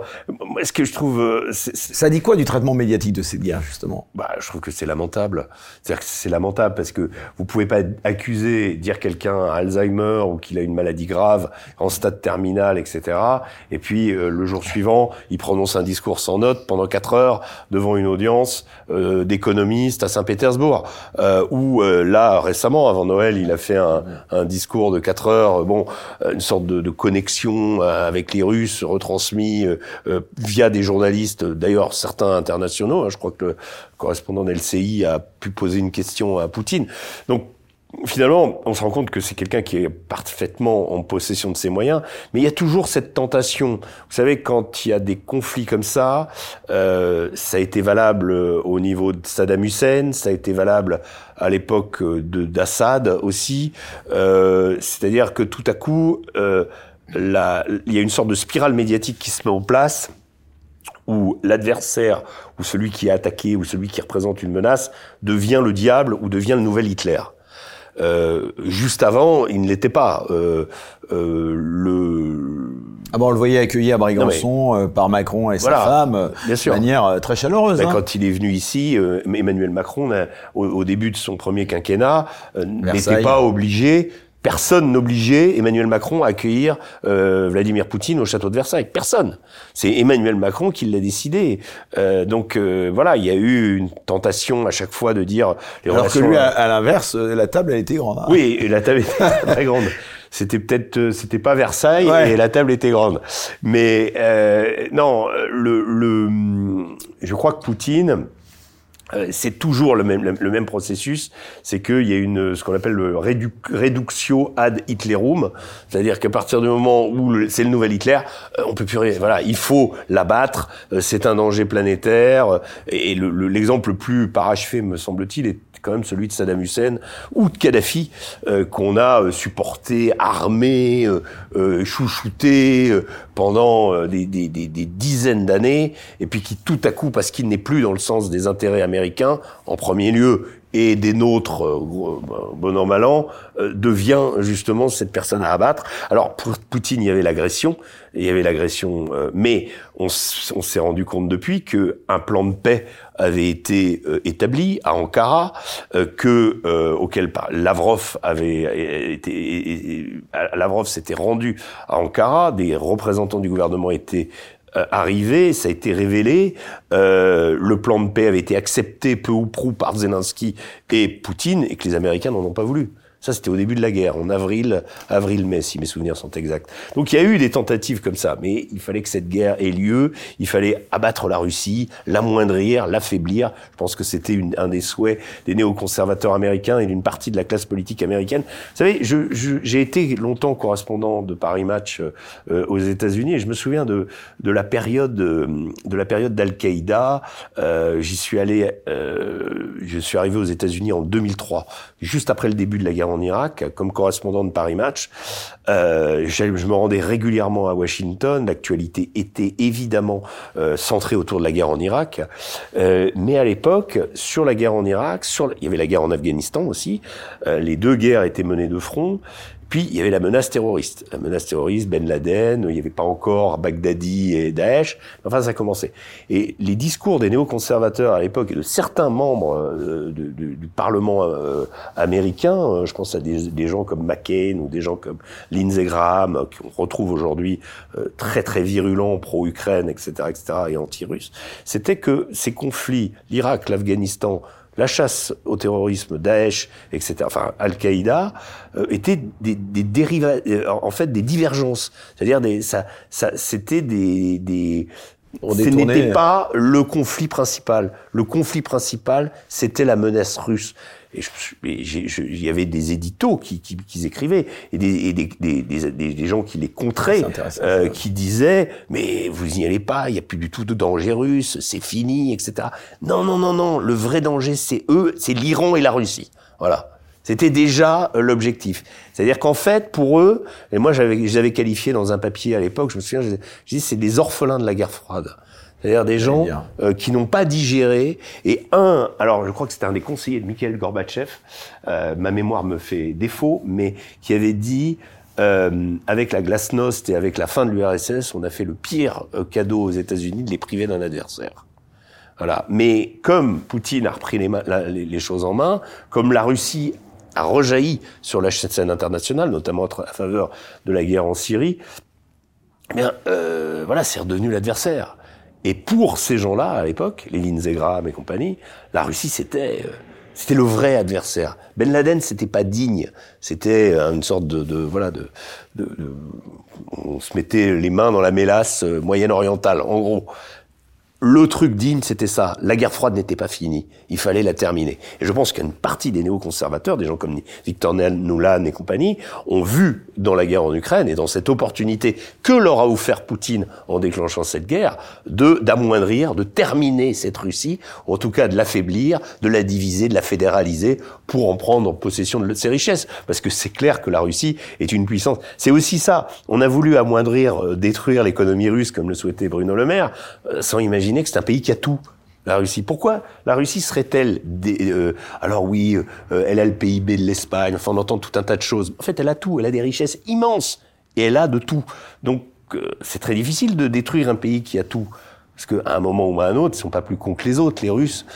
Est-ce que je trouve euh, Ça dit quoi du traitement médiatique de ces gars justement? Bah, je trouve que c'est lamentable. C'est-à-dire que c'est lamentable parce que vous pouvez pas accuser, dire quelqu'un a Alzheimer ou qu'il a une maladie grave en stade terminal, etc. Et puis euh, le jour suivant, il prononce un discours sans note pendant quatre heures devant une audience euh, d'économie à Saint-Pétersbourg, euh, où là récemment, avant Noël, il a fait un, un discours de 4 heures, bon, une sorte de, de connexion euh, avec les Russes, retransmis via des journalistes, d'ailleurs certains internationaux. Hein, je crois que le correspondant de LCI a pu poser une question à Poutine. Donc finalement, on se rend compte que c'est quelqu'un qui est parfaitement en possession de ses moyens, mais il y a toujours cette tentation. Vous savez, quand il y a des conflits comme ça, euh, ça a été valable au niveau de Saddam Hussein, ça a été valable à l'époque d'Assad aussi. Euh, C'est-à-dire que tout à coup, euh, la, il y a une sorte de spirale médiatique qui se met en place où l'adversaire ou celui qui est attaqué ou celui qui représente une menace devient le diable ou devient le nouvel Hitler. Euh, juste avant, il ne l'était pas. Euh, euh, le ah bon, on le voyait accueillir à Brégançon euh, par Macron et sa femme bien sûr. de manière très chaleureuse. Ben, hein. Quand il est venu ici, Emmanuel Macron, au, au, début de son premier quinquennat, n'était pas obligé Personne n'obligeait Emmanuel Macron à accueillir euh, Vladimir Poutine au château de Versailles. Personne. C'est Emmanuel Macron qui l'a décidé. Euh, donc euh, voilà, il y a eu une tentation à chaque fois de dire. Les Alors que lui, à, l'inverse, la table elle était grande. Hein. Oui, la table était très grande. C'était peut-être, c'était pas Versailles et la table était grande. Mais non, le, le, je crois que Poutine c'est toujours le même, le même processus, c'est qu'il y a une ce qu'on appelle le reductio ad Hitlerum, c'est-à-dire qu'à partir du moment où c'est le nouvel Hitler, euh, on peut plus rien. Voilà, il faut l'abattre. Euh, c'est un danger planétaire. Et l'exemple le, plus parachevé, me semble-t-il, est quand même celui de Saddam Hussein ou de Kadhafi qu'on a supporté, armé, chouchouté pendant des, des, des, des dizaines d'années, et puis qui tout à coup, parce qu'il n'est plus dans le sens des intérêts américains en premier lieu, et des nôtres, euh, bon an, mal an, euh, devient justement cette personne à abattre. Alors, pour Poutine, il y avait l'agression, il y avait l'agression, euh, mais on, s'est rendu compte depuis que un plan de paix avait été établi à Ankara, que auquel Lavrov avait été, Lavrov s'était rendu à Ankara, des représentants du gouvernement étaient euh, arrivé, ça a été révélé, euh, le plan de paix avait été accepté peu ou prou par Zelensky et Poutine, et que les Américains n'en ont pas voulu. Ça, c'était au début de la guerre, en avril, avril-mai, si mes souvenirs sont exacts. Donc il y a eu des tentatives comme ça, mais il fallait que cette guerre ait lieu, il fallait abattre la Russie, l'amoindrir, l'affaiblir. Je pense que c'était un des souhaits des néoconservateurs américains et d'une partie de la classe politique américaine. Vous savez, j'ai été longtemps correspondant de Paris Match euh, aux États-Unis et je me souviens de, de la période de la période d'Al-Qaïda. Euh, J'y suis allé, euh, je suis arrivé aux États-Unis en 2003, juste après le début de la guerre en Irak comme correspondant de Paris Match. Euh, je, me rendais régulièrement à Washington. L'actualité était évidemment euh, centrée autour de la guerre en Irak. Euh, mais à l'époque, sur la guerre en Irak, sur il y avait la guerre en Afghanistan aussi. Euh, les deux guerres étaient menées de front. Puis il y avait la menace terroriste. La menace terroriste, Ben Laden, il n'y avait pas encore Baghdadi et Daesh. Enfin, ça a commencé. Et les discours des néoconservateurs à l'époque et de certains membres euh, du Parlement euh, américain, euh, je pense à des, gens comme McCain ou des gens comme Lindsey Graham, qu'on retrouve aujourd'hui très très virulents pro-Ukraine, etc., etc., et anti-russe, c'était que ces conflits, l'Irak, l'Afghanistan, la chasse au terrorisme, Daesh, etc., enfin Al-Qaïda, euh, étaient des, des euh, en fait des divergences. C'est-à-dire des, ça, ça, c'était des, des ce n'était pas le conflit principal. Le conflit principal, c'était la menace russe. Et il y avait des éditos qui, qui, qui écrivaient et, des, et des, des, des, gens qui les contraient, euh, qui disaient mais vous n'y allez pas, il n'y a plus du tout de danger russe, c'est fini, etc. Non, non, non, non. Le vrai danger, c'est eux, c'est l'Iran et la Russie. Voilà. C'était déjà l'objectif. C'est-à-dire qu'en fait, pour eux, et moi j'avais, j'avais qualifié dans un papier à l'époque, je me souviens, je, je dis c'est des orphelins de la guerre froide. C'est-à-dire des gens euh, qui n'ont pas digéré. Et un, alors je crois que c'était un des conseillers de Mikhail Gorbatchev, euh, ma mémoire me fait défaut, mais qui avait dit euh, avec la glasnost et avec la fin de l'URSS, on a fait le pire euh, cadeau aux États-Unis de les priver d'un adversaire. Voilà. Mais comme Poutine a repris les, les, les, choses en main, comme la Russie a rejailli sur la scène internationale, notamment à faveur de la guerre en Syrie, eh bien, euh, voilà, c'est redevenu l'adversaire. Et pour ces gens-là, à l'époque, les Lindsey Graham et compagnie, la Russie, c'était euh, c'était le vrai adversaire. Ben Laden, c'était pas digne. C'était euh, une sorte de, de voilà de, de, de, on se mettait les mains dans la mélasse euh, moyenne-orientale. En gros, le truc digne, c'était ça. La guerre froide n'était pas finie. Il fallait la terminer. Et je pense qu'une partie des néoconservateurs, des gens comme Victor Nuland et compagnie, ont vu dans la guerre en Ukraine et dans cette opportunité que leur a offert Poutine en déclenchant cette guerre, de d'amoindrir, de terminer cette Russie, ou en tout cas de l'affaiblir, de la diviser, de la fédéraliser pour en prendre possession de ses richesses. Parce que c'est clair que la Russie est une puissance. C'est aussi ça. On a voulu amoindrir, euh, détruire l'économie russe comme le souhaitait Bruno Le Maire, euh, sans imaginer c'est un pays qui a tout. La Russie. Pourquoi la Russie serait-elle euh, alors oui, euh, elle a le PIB de l'Espagne. Enfin, on entend tout un tas de choses. En fait, elle a tout. Elle a des richesses immenses et elle a de tout. Donc, euh, c'est très difficile de détruire un pays qui a tout. Parce qu'à un moment ou à un autre, ils sont pas plus cons que les autres. Les Russes,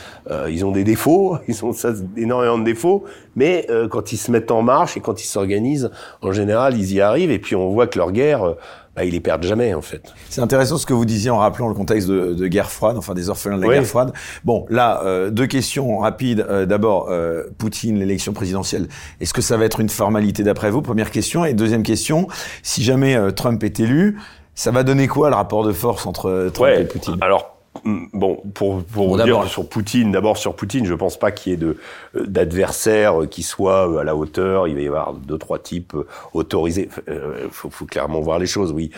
ils ont des défauts, ils ont ça, énormément de défauts, mais quand ils se mettent en marche et quand ils s'organisent, en général, ils y arrivent. Et puis on voit que leur guerre, bah, ils les perdent jamais en fait. C'est intéressant ce que vous disiez en rappelant le contexte de, de guerre froide, enfin des orphelins de la guerre froide. Bon, là, euh, deux questions rapides. Euh, D'abord, euh, Poutine, l'élection présidentielle, est-ce que ça va être une formalité d'après vous? Première question. Et deuxième question, si jamais euh, Trump est élu, ça va donner quoi le rapport de force entre Trump et Poutine? Alors bon, pour, pour dire sur Poutine, d'abord sur Poutine, je pense pas qu'il y ait de euh, d'adversaires qui soient euh, à la hauteur. Il va y avoir deux trois types euh, autorisés. Il faut, faut, clairement voir les choses. Oui,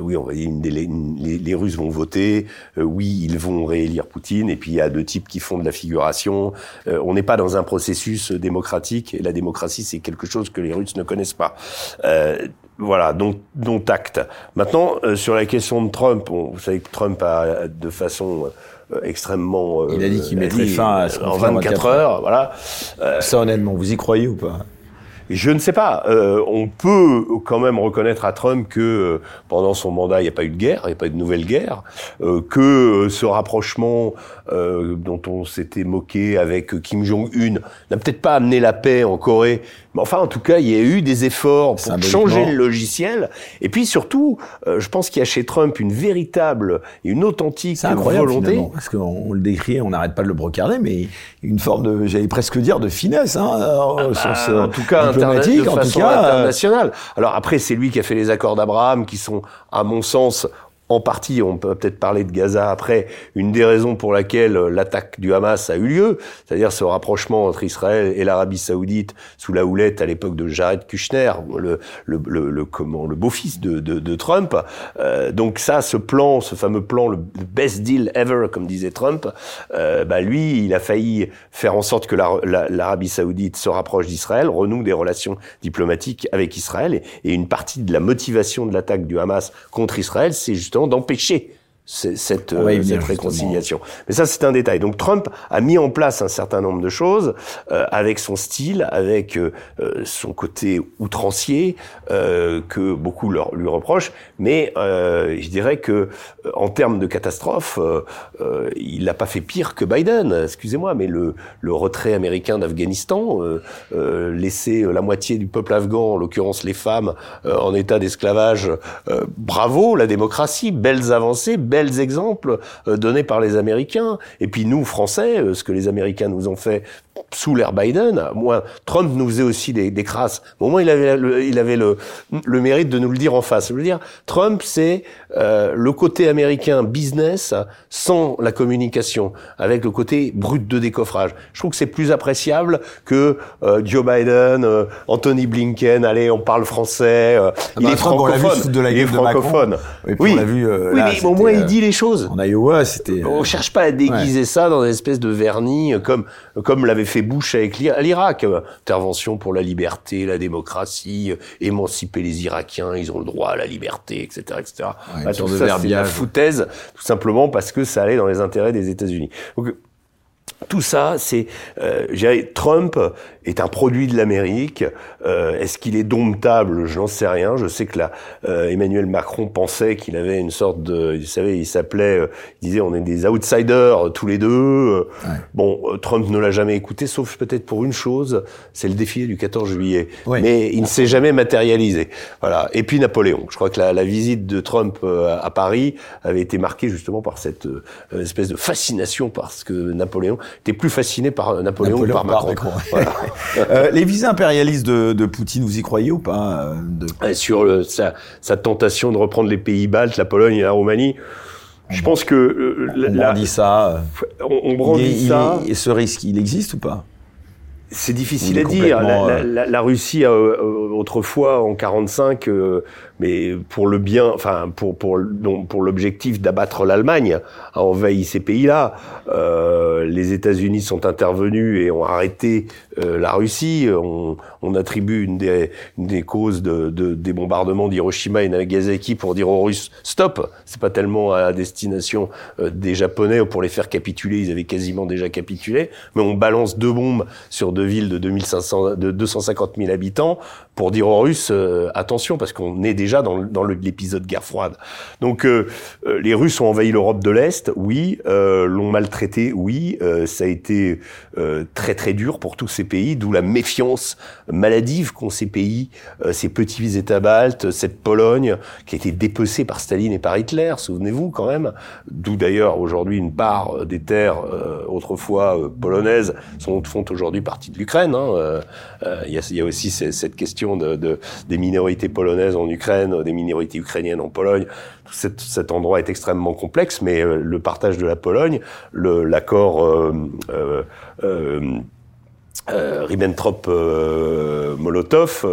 oui, on va dire les, les, Russes vont voter. oui, ils vont réélire Poutine. Et puis il y a deux types qui font de la figuration. on n'est pas dans un processus démocratique. Et la démocratie, c'est quelque chose que les Russes ne connaissent pas. Voilà, donc dont acte. Maintenant, euh, sur la question de Trump, vous savez que Trump a, de façon euh, extrêmement... Euh, il a dit qu'il mettrait fin à en 24 heures, voilà. Ça, honnêtement, vous y croyez ou pas? Je ne sais pas. Euh, on peut quand même reconnaître à Trump que euh, pendant son mandat, il n'y a pas eu de guerre, il n'y a pas eu de nouvelle guerre, euh, que ce rapprochement dont on s'était moqué avec Kim Jong-un n'a peut-être pas amené la paix en Corée, mais enfin, en tout cas, il y a eu des efforts pour changer le logiciel. Et puis surtout, je pense qu'il y a chez Trump une véritable, une authentique volonté. Parce qu'on le décrit, on n'arrête pas de le brocarder, mais une forme de, j'allais presque dire, de finesse. Hein, en tout cas, diplomatique, en tout cas, euh, internationale. Alors après, c'est lui qui a fait les accords d'Abraham, qui sont, à mon sens, en partie, on peut peut-être parler de Gaza après, une des raisons pour laquelle euh, l'attaque du Hamas a eu lieu, c'est-à-dire ce rapprochement entre Israël et l'Arabie Saoudite sous la houlette à l'époque de Jared Kushner, le, le, le, comment, le beau-fils de, de, de, Trump. Euh, donc ça, ce plan, ce fameux plan, le best deal ever, comme disait Trump, euh, bah lui, il a failli faire en sorte que l'Arabie Saoudite se rapproche d'Israël, renoue des relations diplomatiques avec Israël, et, et une partie de la motivation de l'attaque du Hamas contre Israël, c'est justement d'empêcher cette, euh, cette réconciliation. Mais ça, c'est un détail. Donc Trump a mis en place un certain nombre de choses euh, avec son style, avec euh, son côté outrancier que beaucoup leur, lui reprochent. Mais je dirais que en termes de catastrophe, il n'a pas fait pire que Biden. Excusez-moi, mais le, le retrait américain d'Afghanistan, laisser la moitié du peuple afghan, en l'occurrence les femmes, en état d'esclavage, bravo, la démocratie, belles avancées, belles exemples euh, donnés par les Américains. Et puis nous, Français, euh, ce que les Américains nous ont fait sous l'ère Biden, moi, Trump nous faisait aussi des, des crasses. Au moins, il avait, le, il avait le, le mérite de nous le dire en face. Je veux dire, Trump, c'est euh, le côté américain business sans la communication, avec le côté brut de décoffrage. Je trouve que c'est plus appréciable que euh, Joe Biden, euh, Anthony Blinken, allez, on parle français, ah il, bah, est francophone, de la il est francophone. oui, on l'a vu, oui mais au moins il dit les choses. En Iowa, c'était... On cherche pas à déguiser ça dans une espèce de vernis, comme, comme l'avait fait Bush avec l'Irak. Intervention pour la liberté, la démocratie, émanciper les Irakiens, ils ont le droit à la liberté, etc., etc. Ouais, bah, tout ça, c'est la foutaise, tout simplement parce que ça allait dans les intérêts des États-Unis. Donc, tout ça, c'est, euh, Trump est un produit de l'Amérique. Euh, Est-ce qu'il est domptable? Je n'en sais rien. Je sais que là, euh, Emmanuel Macron pensait qu'il avait une sorte de, vous savez, il s'appelait, euh, il disait, on est des outsiders tous les deux. Bon, Trump ne l'a jamais écouté, sauf peut-être pour une chose, c'est le défilé du 14 juillet. Mais il ne s'est jamais matérialisé. Voilà. Et puis Napoléon. Je crois que la, la visite de Trump à Paris avait été marquée justement par cette espèce de fascination parce que Napoléon était plus fasciné par Napoléon, que par Macron. Voilà. Euh, les visées impérialistes de, de, Poutine, vous y croyez ou pas euh, de... Sur le, sa, sa, tentation de reprendre les pays baltes, la Pologne et la Roumanie, je pense que euh, on brandit ça. On, on brandit ça. et ce risque, il existe ou pas? C'est difficile à dire. La, la, la, Russie, euh, autrefois, en 45, euh, mais pour le bien, enfin pour pour pour l'objectif d'abattre l'Allemagne, a envahi ces pays-là. Euh, les États-Unis sont intervenus et ont arrêté euh, la Russie. On, on, attribue une des, une des causes de, de des bombardements d'Hiroshima et Nagasaki pour dire aux Russes stop. C'est pas tellement à destination euh, des Japonais pour les faire capituler. Ils avaient quasiment déjà capitulé, mais on balance deux bombes sur deux villes de 2500, de 250 000 habitants pour dire aux Russes euh, attention parce qu'on est déjà dans, dans l'épisode guerre froide. Donc euh, euh, les Russes ont envahi l'Europe de l'Est, oui, l'ont maltraité, oui, ça a été très très dur pour tous ces pays, d'où la méfiance maladive qu'ont ces pays, ces petits États baltes, cette Pologne qui a été dépecée par Staline et par Hitler, souvenez-vous quand même, d'où d'ailleurs aujourd'hui une part des terres autrefois polonaises sont, font aujourd'hui partie de l'Ukraine. Hein. Il y, a, y, a, aussi cette question de, des minorités polonaises en Ukraine, des minorités ukrainiennes en Pologne. Cet, cet endroit est extrêmement complexe, mais euh, le partage de la Pologne, l'accord euh, euh, Ribbentrop-Molotov,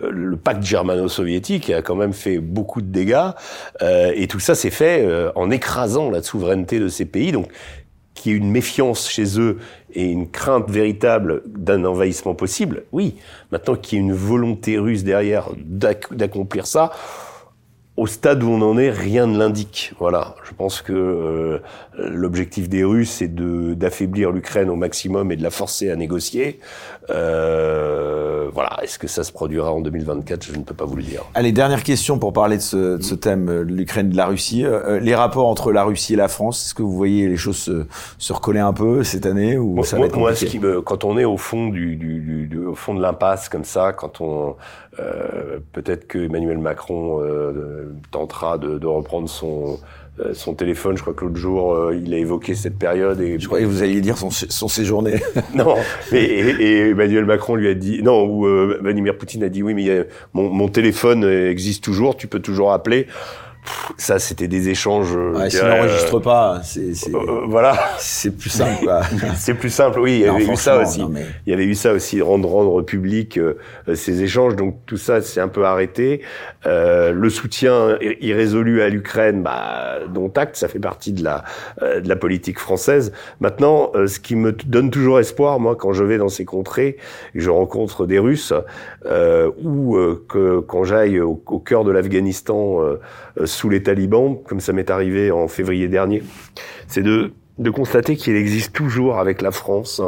le pacte germano-soviétique a quand même fait beaucoup de dégâts, et tout ça s'est fait en écrasant la souveraineté de ces pays. Donc qu'il y ait une méfiance chez eux et une crainte véritable d'un envahissement possible, oui. Maintenant qu'il y ait une volonté russe derrière d'accomplir ça, au stade où on en est, rien ne l'indique. Voilà, je pense que euh, l'objectif des Russes, c'est de d'affaiblir l'Ukraine au maximum et de la forcer à négocier. Euh, voilà, est-ce que ça se produira en 2024 Je ne peux pas vous le dire. Allez, dernière question pour parler de ce, de ce thème, euh, l'Ukraine de la Russie. Euh, les rapports entre la Russie et la France, est-ce que vous voyez les choses se, se recoller un peu cette année ou moi, ça va être moi, ce qui me, quand on est au fond du, du, du, au fond de l'impasse comme ça, quand on euh, peut-être que Emmanuel Macron euh, tentera de, de, reprendre son euh, son téléphone. Je crois que l'autre jour, euh, il a évoqué cette période. Et je croyais que vous alliez dire son, son séjourné. non, et, et, Emmanuel Macron lui a dit non, ou Vladimir Poutine a dit oui, mais mon, mon téléphone existe toujours, tu peux toujours appeler ça c'était des échanges euh, ouais, si on n'enregistre pas c'est euh, voilà. c'est plus simple c'est plus simple oui il y avait eu ça aussi. il y avait eu ça aussi rendre rendre public euh, ces échanges. Donc tout ça c'est un peu arrêté. Euh, le soutien irrésolu à l'Ukraine bah dont acte ça fait partie de la de la politique française. Maintenant ce qui me donne toujours espoir moi quand je vais dans ces contrées je rencontre des Russes ou que quand j'aille au, au, cœur de l'Afghanistan sous les talibans, comme ça m'est arrivé en février dernier, c'est de, constater qu'il existe toujours avec la France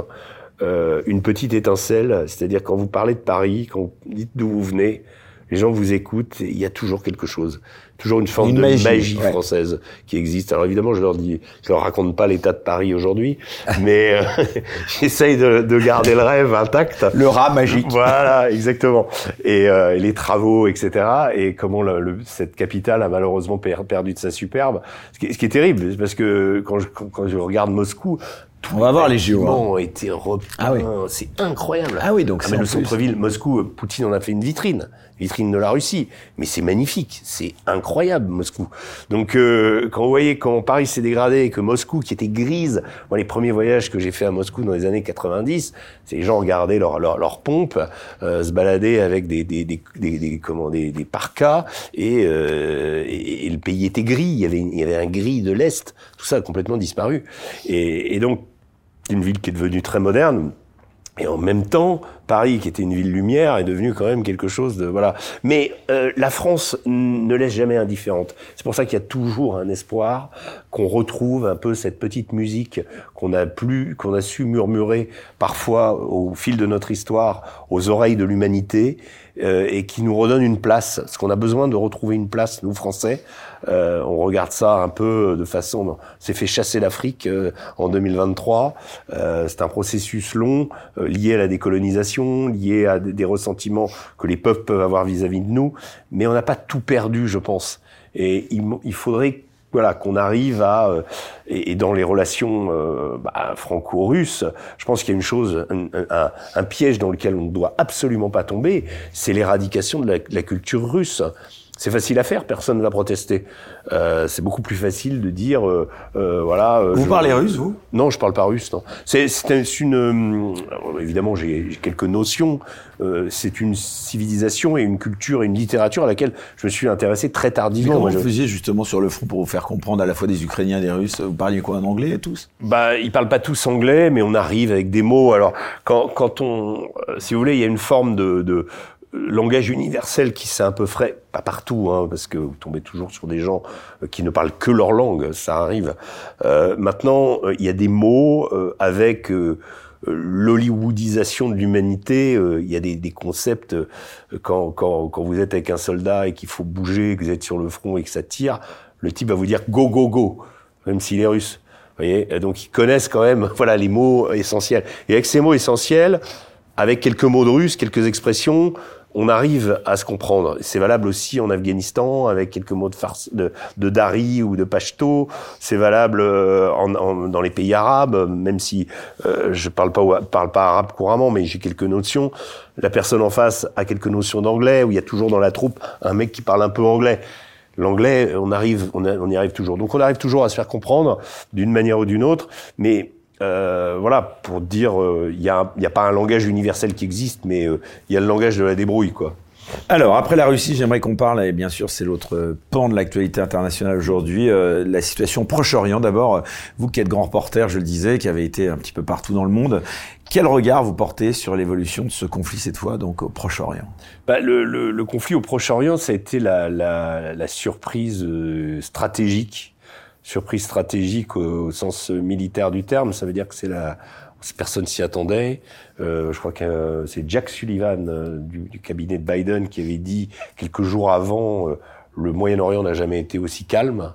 euh, une petite étincelle, c'est-à-dire quand vous parlez de Paris, quand vous dites d'où vous venez, les gens vous écoutent, il y a toujours quelque chose, toujours une forme de magie, française qui existe. Alors évidemment, je leur dis, je leur raconte pas l'état de Paris aujourd'hui, mais euh, j'essaye de, de, garder le rêve intact. Le rat magique. Voilà, exactement. Et euh, les travaux, etc. Et comment le, cette capitale a malheureusement perdu de sa superbe. Ce qui, ce qui est terrible, parce que quand je, quand je regarde Moscou, on va voir les JO. Hein. ont été repeint. Ah oui. C'est incroyable. Ah oui, donc ah, c'est le centre-ville Moscou. Poutine en a fait une vitrine vitrine de la Russie. Mais c'est magnifique, c'est incroyable Moscou. Donc euh, quand vous voyez quand Paris s'est dégradé et que Moscou, qui était grise, moi les premiers voyages que j'ai fait à Moscou dans les années 90, c'est les gens regardaient leur leur, pompe, euh, se baladaient avec des des des, des, des comment des, des parkas et, euh, et, le pays était gris. Il y avait il y avait un gris de l'est. Tout ça a complètement disparu. Et, et donc une ville qui est devenue très moderne et en même temps, Paris, qui était une ville lumière, est devenu quand même quelque chose de voilà. Mais euh, la France ne laisse jamais indifférente. C'est pour ça qu'il y a toujours un espoir qu'on retrouve un peu cette petite musique qu'on a plus, qu'on a su murmurer parfois au fil de notre histoire aux oreilles de l'humanité euh, et qui nous redonne une place. Parce qu'on a besoin de retrouver une place, nous Français. Euh, on regarde ça un peu de façon. On s'est fait chasser l'Afrique euh, en 2023. Euh, c'est un processus long lié à la décolonisation, lié à des ressentiments que les peuples peuvent avoir vis-à-vis de nous. Mais on n'a pas tout perdu, je pense. Et il, il faudrait voilà, qu'on arrive à et, dans les relations bah, franco-russes, je pense qu'il y a une chose, un, un, piège dans lequel on ne doit absolument pas tomber, c'est l'éradication de la, culture russe. C'est facile à faire, personne ne va protester. Euh, c'est beaucoup plus facile de dire, euh, euh, voilà. vous parlez russe, vous? Non, je parle pas russe. Non. C'est une. évidemment, j'ai quelques notions. c'est une civilisation et une culture et une littérature à laquelle je me suis intéressé très tardivement. comment vous faisiez justement sur le front pour vous faire comprendre à la fois des Ukrainiens et des Russes? Vous parliez quoi en anglais tous? Bah, ils parlent pas tous anglais, mais on arrive avec des mots. Alors, quand, quand on, si vous voulez, il y a une forme de, de langage universel qui s'est un peu frais, pas partout, hein, parce que vous tombez toujours sur des gens euh, qui ne parlent que leur langue, ça arrive. Euh, maintenant, euh, il y a des mots avec l'hollywoodisation de l'humanité, il y a des, des concepts, quand, quand, quand, vous êtes avec un soldat et qu'il faut bouger, que vous êtes sur le front et que ça tire, le type va vous dire go, go, go, même s'il est russe. Vous voyez Donc ils connaissent quand même voilà les mots essentiels. Et avec ces mots essentiels, avec quelques mots de russe, quelques expressions, on arrive à se comprendre. C'est valable aussi en Afghanistan avec quelques mots de, farce, de, de Dari ou de Pashto. C'est valable euh, en, dans les pays arabes, même si euh, je parle pas parle pas arabe couramment, mais j'ai quelques notions. La personne en face a quelques notions d'anglais, où il y a toujours dans la troupe un mec qui parle un peu anglais. L'anglais, on arrive, on y arrive toujours. Donc on arrive toujours à se faire comprendre d'une manière ou d'une autre, mais euh, voilà, pour dire, il euh, n'y a, y a, pas un langage universel qui existe, mais il euh, y a le langage de la débrouille, quoi. Alors, après la Russie, j'aimerais qu'on parle, et bien sûr, c'est l'autre pan de l'actualité internationale aujourd'hui, la situation Proche-Orient. D'abord, vous qui êtes grand reporter, je le disais, qui avez été un petit peu partout dans le monde, quel regard vous portez sur l'évolution de ce conflit cette fois, donc au Proche-Orient? Bah, le, le, le, conflit au Proche-Orient, ça a été la, la, la surprise stratégique surprise stratégique au, sens militaire du terme. Ça veut dire que c'est la personne s'y attendait. Euh, je crois que euh, c'est Jack Sullivan euh, du, du, cabinet de Biden qui avait dit quelques jours avant euh, le Moyen-Orient n'a jamais été aussi calme.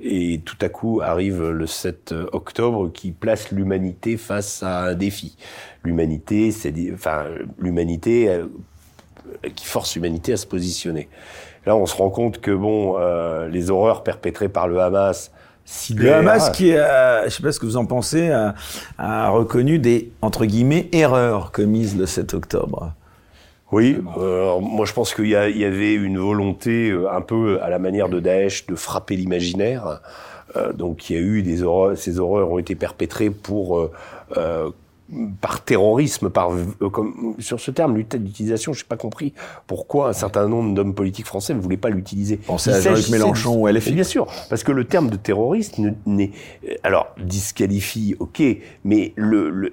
Et tout à coup arrive le 7 octobre qui place l'humanité face à un défi. L'humanité, c'est enfin l'humanité qui force l'humanité à se positionner. Là, on se rend compte que bon, les horreurs perpétrées par le Hamas le Hamas, qui, a, je sais pas ce que vous en pensez, a, reconnu des entre guillemets erreurs commises le 7 octobre. Oui, euh, moi je pense qu'il y, y, avait une volonté euh, un peu à la manière de Daesh de frapper l'imaginaire. Euh, donc il y a eu des horreurs, ces horreurs ont été perpétrées pour euh, par terrorisme, par euh, comme, sur ce terme, l'utilisation, je n'ai pas compris pourquoi un certain nombre d'hommes politiques français ne voulaient pas l'utiliser. Pensez à Jean-Luc Mélenchon ou LFI. Bien sûr, parce que le terme de terroriste n'est, alors disqualifie, ok, mais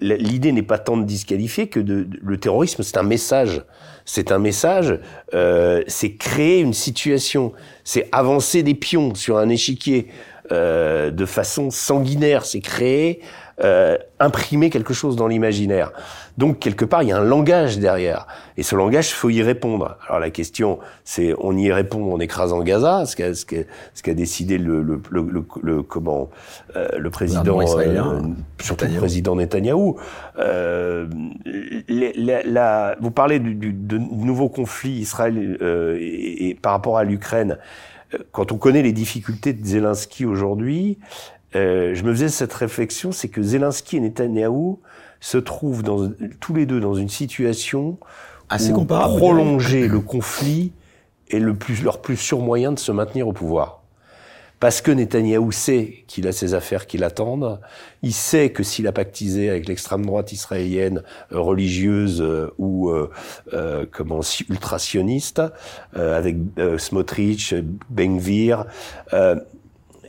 l'idée n'est pas tant de disqualifier que de, le terrorisme, c'est un message. C'est un message, euh, c'est créer une situation, c'est avancer des pions sur un échiquier euh, de façon sanguinaire, c'est créer euh, imprimer quelque chose dans l'imaginaire. Donc quelque part, il y a un langage derrière, et ce langage, faut y répondre. Alors la question, c'est on y répond en écrasant Gaza, ce qu'a ce qu'a ce qu'a décidé le le, le, le, comment euh, le président, euh, surtout le président Netanyahou. Euh, la, la, vous parlez du, du de nouveaux conflits Israël euh, et, et, par rapport à l'Ukraine. Quand on connaît les difficultés de Zelensky aujourd'hui, euh, je me faisais cette réflexion, c'est que Zelensky et Netanyahou se trouvent dans, tous les deux dans une situation assez où comparable. Prolonger le conflit est le plus, leur plus sûr moyen de se maintenir au pouvoir. Parce que Netanyahou sait qu'il a ses affaires qui l'attendent. Il sait que s'il a pactisé avec l'extrême droite israélienne euh, religieuse euh, ou euh, euh, comment ultra-sioniste, avec Smotrich, Ben-Gvir,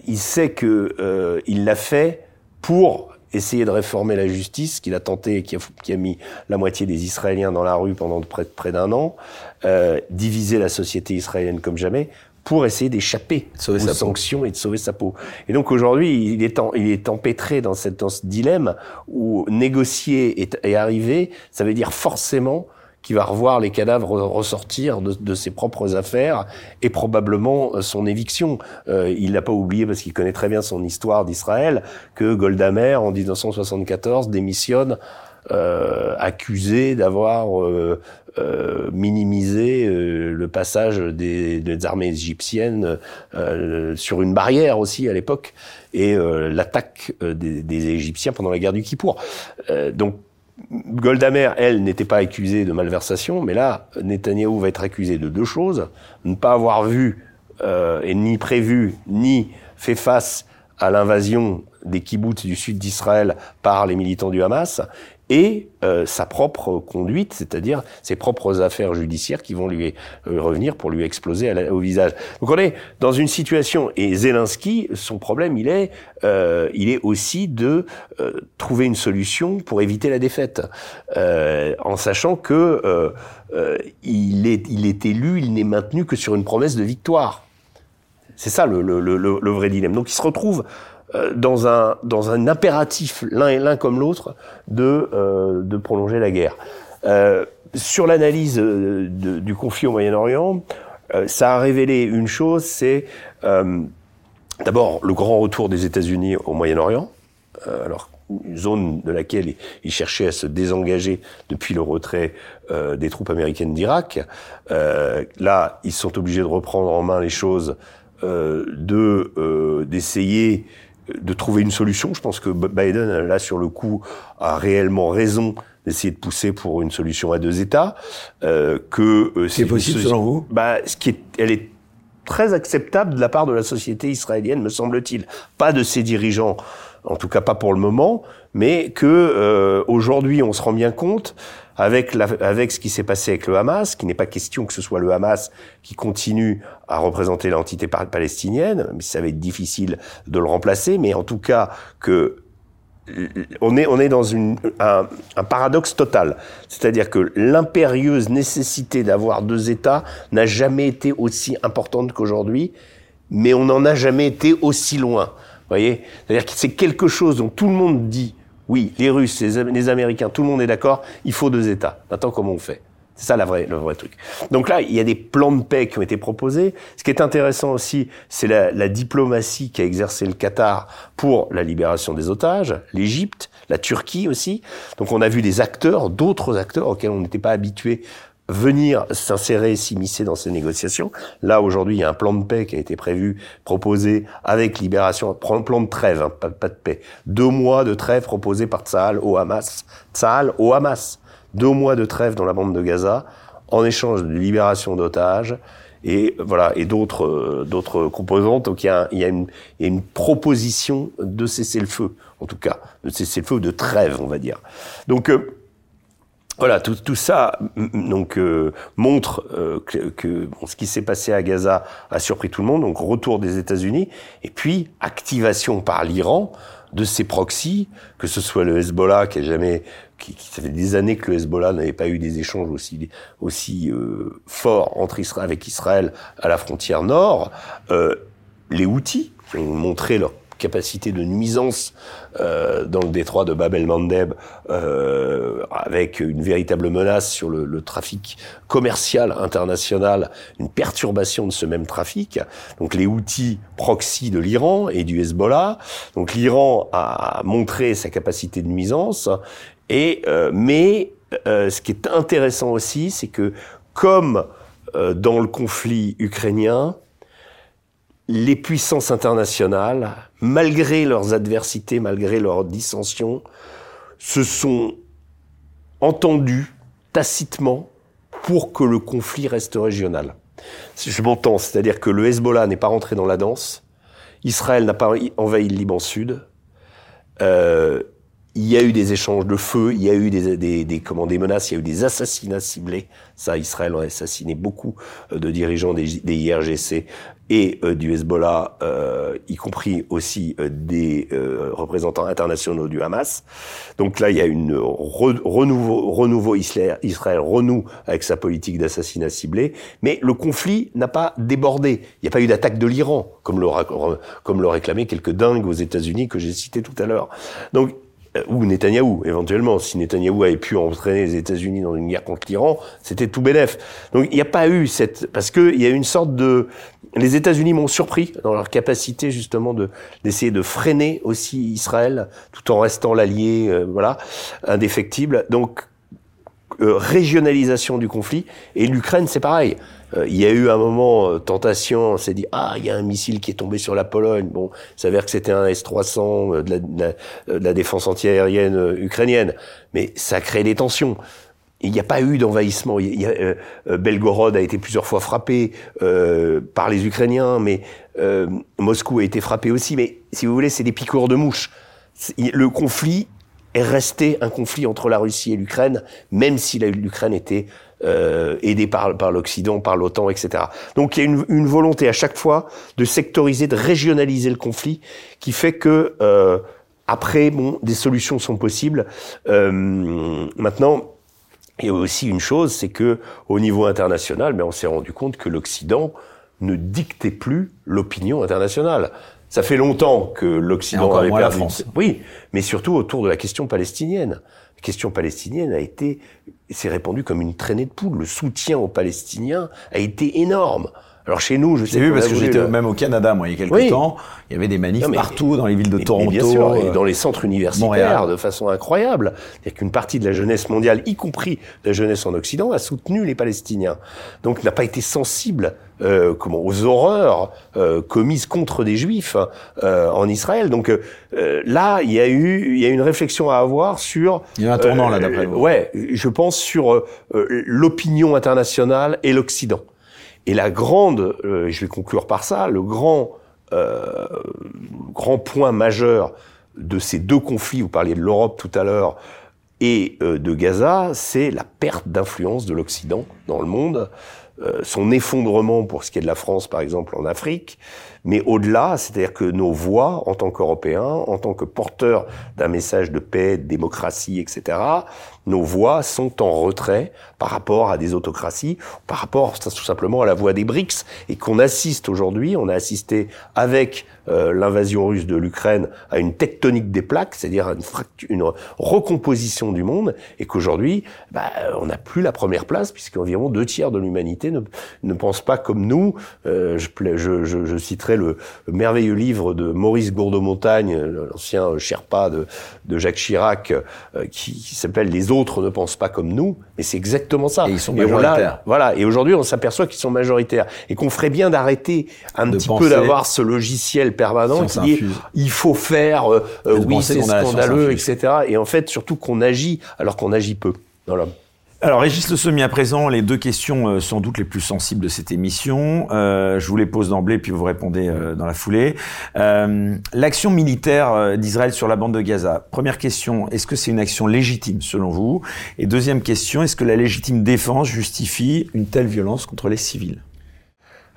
il sait que euh, il l'a fait pour essayer de réformer la justice, qu'il a tenté et qui a, qui a, mis la moitié des Israéliens dans la rue pendant près, près d'un an, euh, diviser la société israélienne comme jamais, pour essayer d'échapper aux sanctions et de sauver sa peau. Et donc aujourd'hui, il est, en, il est empêtré dans, cette, dans ce dilemme où négocier et, et arriver, ça veut dire forcément qui va revoir les cadavres ressortir de, de, ses propres affaires et probablement euh, son éviction. Euh, il n'a pas oublié, parce qu'il connaît très bien son histoire d'Israël, que Golda Meir, en 1974, démissionne euh, accusé d'avoir euh, euh, minimisé euh, le passage des, des armées égyptiennes sur une barrière aussi à l'époque et l'attaque des, des, Égyptiens pendant la guerre du Kippour. donc Goldamer, elle, n'était pas accusée de malversation, mais là, Netanyahou va être accusé de deux choses. Ne pas avoir vu euh, et ni prévu ni fait face à l'invasion des kibbutz du sud d'Israël par les militants du Hamas, et euh, sa propre conduite, c'est-à-dire ses propres affaires judiciaires qui vont lui euh, revenir pour lui exploser au visage. Donc on est dans une situation et Zelensky, son problème, il est, euh, il est aussi de euh, trouver une solution pour éviter la défaite, euh, en sachant que il est, il est élu, il n'est maintenu que sur une promesse de victoire. C'est ça le, le, le, le vrai dilemme. Donc il se retrouve euh, dans un, dans un impératif, l'un et l'un comme l'autre, de, euh, de prolonger la guerre. Euh, sur l'analyse euh, du conflit au Moyen-Orient, ça a révélé une chose, c'est d'abord le grand retour des États-Unis au Moyen-Orient, alors une zone de laquelle ils cherchaient à se désengager depuis le retrait euh, des troupes américaines d'Irak. Euh, là, ils sont obligés de reprendre en main les choses, euh, de d'essayer de trouver une solution. Je pense que Biden, là, sur le coup, a réellement raison d'essayer de pousser pour une solution à deux États. Euh, que euh, c'est possible selon vous? Bah, ce qui est, elle est très acceptable de la part de la société israélienne, me semble-t-il. Pas de ses dirigeants, en tout cas pas pour le moment, mais que euh, aujourd'hui on se rend bien compte avec, la, avec ce qui s'est passé avec le Hamas, qui n'est pas question que ce soit le Hamas qui continue à représenter l'entité palestinienne, mais ça va être difficile de le remplacer, mais en tout cas que on est, on est dans une, un, un paradoxe total. C'est-à-dire que l'impérieuse nécessité d'avoir deux États n'a jamais été aussi importante qu'aujourd'hui, mais on n'en a jamais été aussi loin. Vous voyez? C'est-à-dire que c'est quelque chose dont tout le monde dit oui, les Russes, les, Américains, tout le monde est d'accord, il faut deux États. Maintenant, comment on fait? C'est ça la vraie, le vrai truc. Donc là, il y a des plans de paix qui ont été proposés. Ce qui est intéressant aussi, c'est la, la, diplomatie qu'a exercé le Qatar pour la libération des otages, l'Égypte, la Turquie aussi. Donc on a vu des acteurs, d'autres acteurs auxquels on n'était pas habitué venir s'insérer, s'immiscer dans ces négociations. Là, aujourd'hui, il y a un plan de paix qui a été prévu, proposé avec libération, plan de trêve, hein, pas, de paix. Deux mois de trêve proposé par Tsahal au Hamas. Tsahal au Hamas. Deux mois de trêve dans la bande de Gaza, en échange de libération d'otages et voilà et d'autres d'autres composantes. Donc il y a, une, il y a une proposition de cesser le feu, en tout cas de cesser le feu, de trêve, on va dire. Donc voilà, tout, tout, ça donc euh, montre euh, que, que bon, ce qui s'est passé à Gaza a surpris tout le monde. Donc retour des États-Unis et puis activation par l'Iran de ses proxys, que ce soit le Hezbollah qui a jamais, qui, qui ça fait des années que le Hezbollah n'avait pas eu des échanges aussi aussi euh, forts entre Israël avec Israël à la frontière nord, les Houthis ont montré leur capacité de nuisance euh, dans le détroit de Bab el-Mandeb, euh, avec une véritable menace sur le, le, trafic commercial international, une perturbation de ce même trafic. Donc les outils proxy de l'Iran et du Hezbollah. Donc l'Iran a montré sa capacité de nuisance, et euh, mais euh, ce qui est intéressant aussi, c'est que comme euh, dans le conflit ukrainien, les puissances internationales, malgré leurs adversités, malgré leurs dissensions, se sont entendues tacitement pour que le conflit reste régional. Je m'entends, c'est-à-dire que le Hezbollah n'est pas rentré dans la danse, Israël n'a pas envahi le Liban Sud, euh, il y a eu des échanges de feu, il y a eu des, des, menaces, il y a eu des assassinats ciblés. Ça, Israël a assassiné beaucoup euh, de dirigeants des IRGC et euh, du Hezbollah, euh, y compris aussi euh, des euh, représentants internationaux du Hamas. Donc là, il y a une renouveau, renouveau Israël, Israël avec sa politique d'assassinat ciblé, mais le conflit n'a pas débordé. Il n'y a pas eu d'attaque de l'Iran, comme l'ont réclamé quelques dingues aux États-Unis que j'ai cités tout à l'heure. Donc ou Netanyahou, éventuellement. Si Netanyahou avait pu entraîner les États-Unis dans une guerre contre l'Iran, c'était tout bénef. Donc il n'y a pas eu cette... Parce qu'il y a une sorte de... Les États-Unis m'ont surpris dans leur capacité justement de d'essayer de freiner aussi Israël, tout en restant l'allié, euh, voilà, indéfectible. Donc euh, régionalisation du conflit. Et l'Ukraine, c'est pareil. Euh, il y a eu un moment euh, tentation, on s'est dit ah il y a un missile qui est tombé sur la Pologne. Bon, s'avère que c'était un S-300 de la, de, de la, défense antiaérienne ukrainienne, mais ça crée des tensions. Il n'y a pas eu d'envahissement. Euh, Belgorod a été plusieurs fois frappé euh, par les Ukrainiens, mais euh, Moscou a été frappé aussi. Mais si vous voulez, c'est des piqûres de mouches. Le conflit est resté un conflit entre la Russie et l'Ukraine, même si l'Ukraine était euh, aidée par, par l'Occident, par l'OTAN, etc. Donc il y a une, une, volonté à chaque fois de sectoriser, de régionaliser le conflit, qui fait que euh, après, bon, des solutions sont possibles. Euh, maintenant, il y a aussi une chose, c'est que au niveau international, mais on s'est rendu compte que l'Occident ne dictait plus l'opinion internationale. Ça fait longtemps que l'Occident avait perdu. La France. Oui, mais surtout autour de la question palestinienne. La question palestinienne a été, s'est répandue comme une traînée de poule. Le soutien aux Palestiniens a été énorme. Alors chez nous, je sais vu parce que j'étais même au Canada, moi, il y a quelques temps. Il y avait des manifs partout dans les villes de Toronto, bien sûr, et dans les centres universitaires, de façon incroyable. C'est-à-dire qu'une partie de la jeunesse mondiale, y compris la jeunesse en Occident, a soutenu les Palestiniens. Donc n'a pas été sensible euh, comment aux horreurs euh, commises contre des Juifs euh, en Israël. Donc euh, là, il y a eu, il y a une réflexion à avoir sur. Il y a un tournant là d'après vous. Ouais, je pense sur l'opinion internationale et l'Occident. Et la grande, euh, je vais conclure par ça, le grand, euh, grand point majeur de ces deux conflits, vous parliez de l'Europe tout à l'heure, et euh, de Gaza, c'est la perte d'influence de l'Occident dans le monde, euh, son effondrement pour ce qui est de la France, par exemple, en Afrique, mais au-delà, c'est-à-dire que nos voix, en tant qu'Européens, en tant que porteurs d'un message de paix, de démocratie, etc., nos voix sont en retrait par rapport à des autocraties, par rapport tout simplement à la voix des BRICS, et qu'on assiste aujourd'hui, on a assisté avec euh, l'invasion russe de l'Ukraine à une tectonique des plaques, c'est-à-dire une, une, recomposition du monde, et qu'aujourd'hui, bah, on n'a plus la première place, puisqu'environ deux tiers de l'humanité ne, ne pense pas comme nous. Euh, je, je, je, citerai le, merveilleux livre de Maurice Gourdeau-Montagne, l'ancien Sherpa de, de Jacques Chirac, euh, qui, qui s'appelle Les ne pensent pas comme nous. Mais c'est exactement ça. Et ils sont majoritaires. voilà. Et aujourd'hui, on s'aperçoit qu'ils sont majoritaires et qu'on ferait bien d'arrêter un petit peu d'avoir ce logiciel permanent qui dit il faut faire, euh, euh oui, c'est scandaleux, etc. Et en fait, surtout qu'on agit alors qu'on agit peu. Voilà. Alors, Régis Le Semi, à présent, les deux questions euh, sans doute les plus sensibles de cette émission. Euh, je vous les pose d'emblée, puis vous répondez euh, dans la foulée. L'action militaire d'Israël sur la bande de Gaza. Première question, est-ce que c'est une action légitime selon vous? Et deuxième question, est-ce que la légitime défense justifie une telle violence contre les civils?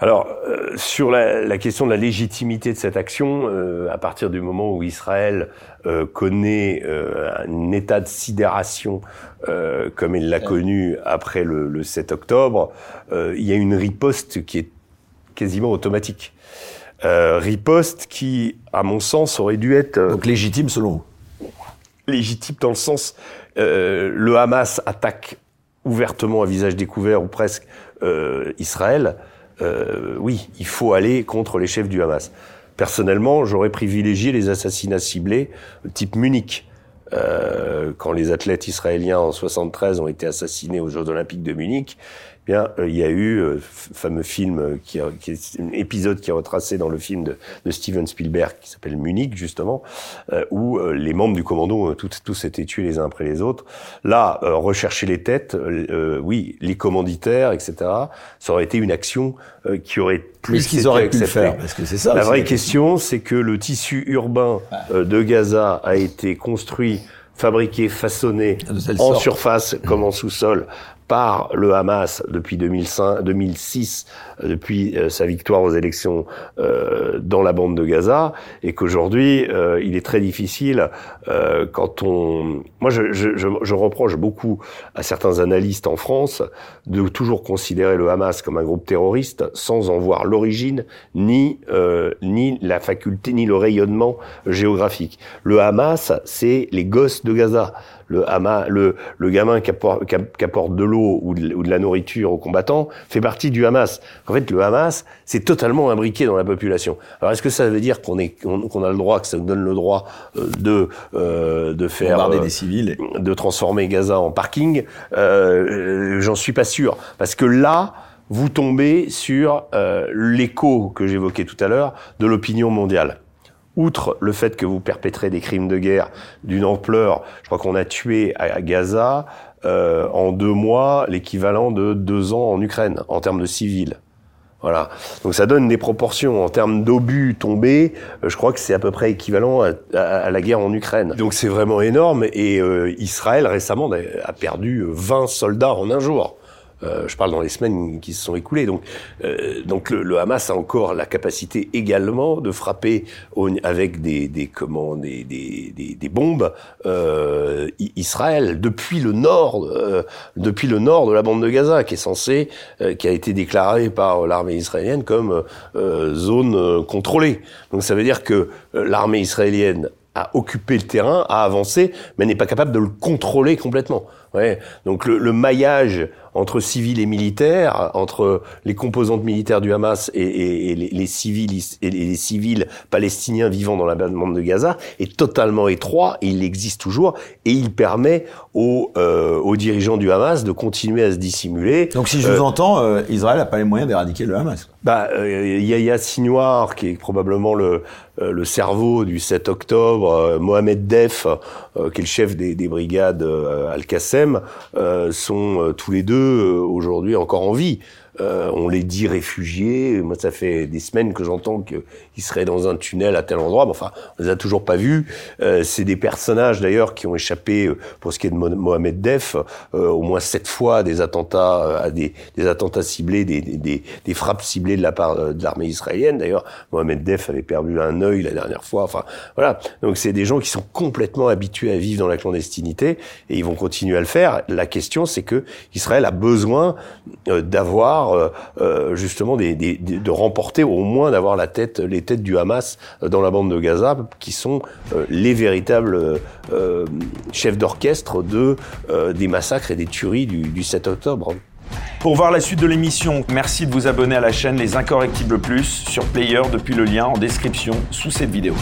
Alors, euh, sur la, la, question de la légitimité de cette action, euh, à partir du moment où Israël euh, connaît un état de sidération comme il l'a connu après le, le 7 octobre, il y a une riposte qui est quasiment automatique. riposte qui, à mon sens, aurait dû être... Donc légitime selon vous? Légitime dans le sens, le Hamas attaque ouvertement à visage découvert ou presque Israël. Euh, oui, il faut aller contre les chefs du Hamas. Personnellement, j'aurais privilégié les assassinats ciblés type Munich. Euh, quand les athlètes israéliens en 73 ont été assassinés aux Jeux Olympiques de Munich, bien, euh, il y a eu euh, fameux film euh, qui, qui est un épisode qui est retracé dans le film de, de Steven Spielberg qui s'appelle Munich justement, où les membres du commando tous, tous été tués les uns après les autres. Là, rechercher les têtes, oui, les commanditaires, etc. Ça aurait été une action qui aurait plus qu'ils auraient pu faire, parce que c'est ça. La vraie question, c'est que le tissu urbain de Gaza a été construit fabriqué, façonné en surface comme en sous-sol par le Hamas depuis 2005, 2006, depuis euh, sa victoire aux élections euh, dans la bande de Gaza, et qu'aujourd'hui, euh, il est très difficile quand on... Moi, je, reproche beaucoup à certains analystes en France de toujours considérer le Hamas comme un groupe terroriste sans en voir l'origine, ni, ni la faculté, ni le rayonnement géographique. Le Hamas, c'est les gosses de Gaza le, le, le gamin qui apporte, de l'eau ou, de la nourriture aux combattants fait partie du Hamas. En fait, le Hamas, c'est totalement imbriqué dans la population. Alors, est-ce que ça veut dire qu'on est qu'on a le droit, que ça nous donne le droit euh, de euh, de faire euh, des civils, de transformer Gaza en parking euh, J'en suis pas sûr, parce que là vous tombez sur euh, l'écho que j'évoquais tout à l'heure de l'opinion mondiale outre le fait que vous perpétrez des crimes de guerre d'une ampleur, je crois qu'on a tué à Gaza euh, en deux mois l'équivalent de deux ans en Ukraine en termes de civils. Voilà. Donc ça donne des proportions en termes d'obus tombés. Euh, je crois que c'est à peu près équivalent à, la guerre en Ukraine. Donc c'est vraiment énorme. Et euh, Israël récemment a perdu 20 soldats en un jour. Euh, je parle dans les semaines qui se sont écoulées. Donc, euh, donc le, Hamas a encore la capacité également de frapper avec des, des comment, des, des, des, bombes euh, Israël depuis le nord, euh, depuis le nord de la bande de Gaza, qui est censé, euh, qui a été déclaré par l'armée israélienne comme zone contrôlée. Donc ça veut dire que l'armée israélienne a occupé le terrain, a avancé, mais n'est pas capable de le contrôler complètement. Ouais. Donc le, le maillage entre civils et militaires, entre les composantes militaires du Hamas et, et, les, les, civils et les civils palestiniens vivant dans la bande de Gaza est totalement étroit et il existe toujours et il permet aux, euh, aux dirigeants du Hamas de continuer à se dissimuler. Donc si je vous euh, entends, euh, Israël n'a pas les moyens d'éradiquer le Hamas. Bah, Yahya Sinoir, qui est probablement le, le cerveau du 7 octobre, Mohamed Def, qui est le chef des, des brigades Al-Qassem, sont tous les deux euh, aujourd'hui encore en vie. Euh, on les dit réfugiés. Moi, ça fait des semaines que j'entends qu'ils seraient dans un tunnel à tel endroit. Mais enfin, on les a toujours pas vus. Euh, c'est des personnages d'ailleurs qui ont échappé, euh, pour ce qui est de Mohamed Def, euh, au moins sept fois des attentats, euh, à des, des attentats ciblés, des, des, des, frappes ciblées de la part de l'armée israélienne. D'ailleurs, Mohamed Def avait perdu un œil la dernière fois. Enfin, voilà. Donc, c'est des gens qui sont complètement habitués à vivre dans la clandestinité et ils vont continuer à le faire. La question, c'est que Israël a besoin d'avoir euh, euh, justement de remporter au moins d'avoir la tête, les têtes du Hamas dans la bande de Gaza, qui sont euh, les véritables chefs d'orchestre de des massacres et des tueries du, du 7 octobre. Pour voir la suite de l'émission, merci de vous abonner à la chaîne Les Incorrectibles Plus sur Player depuis le lien en description sous cette vidéo.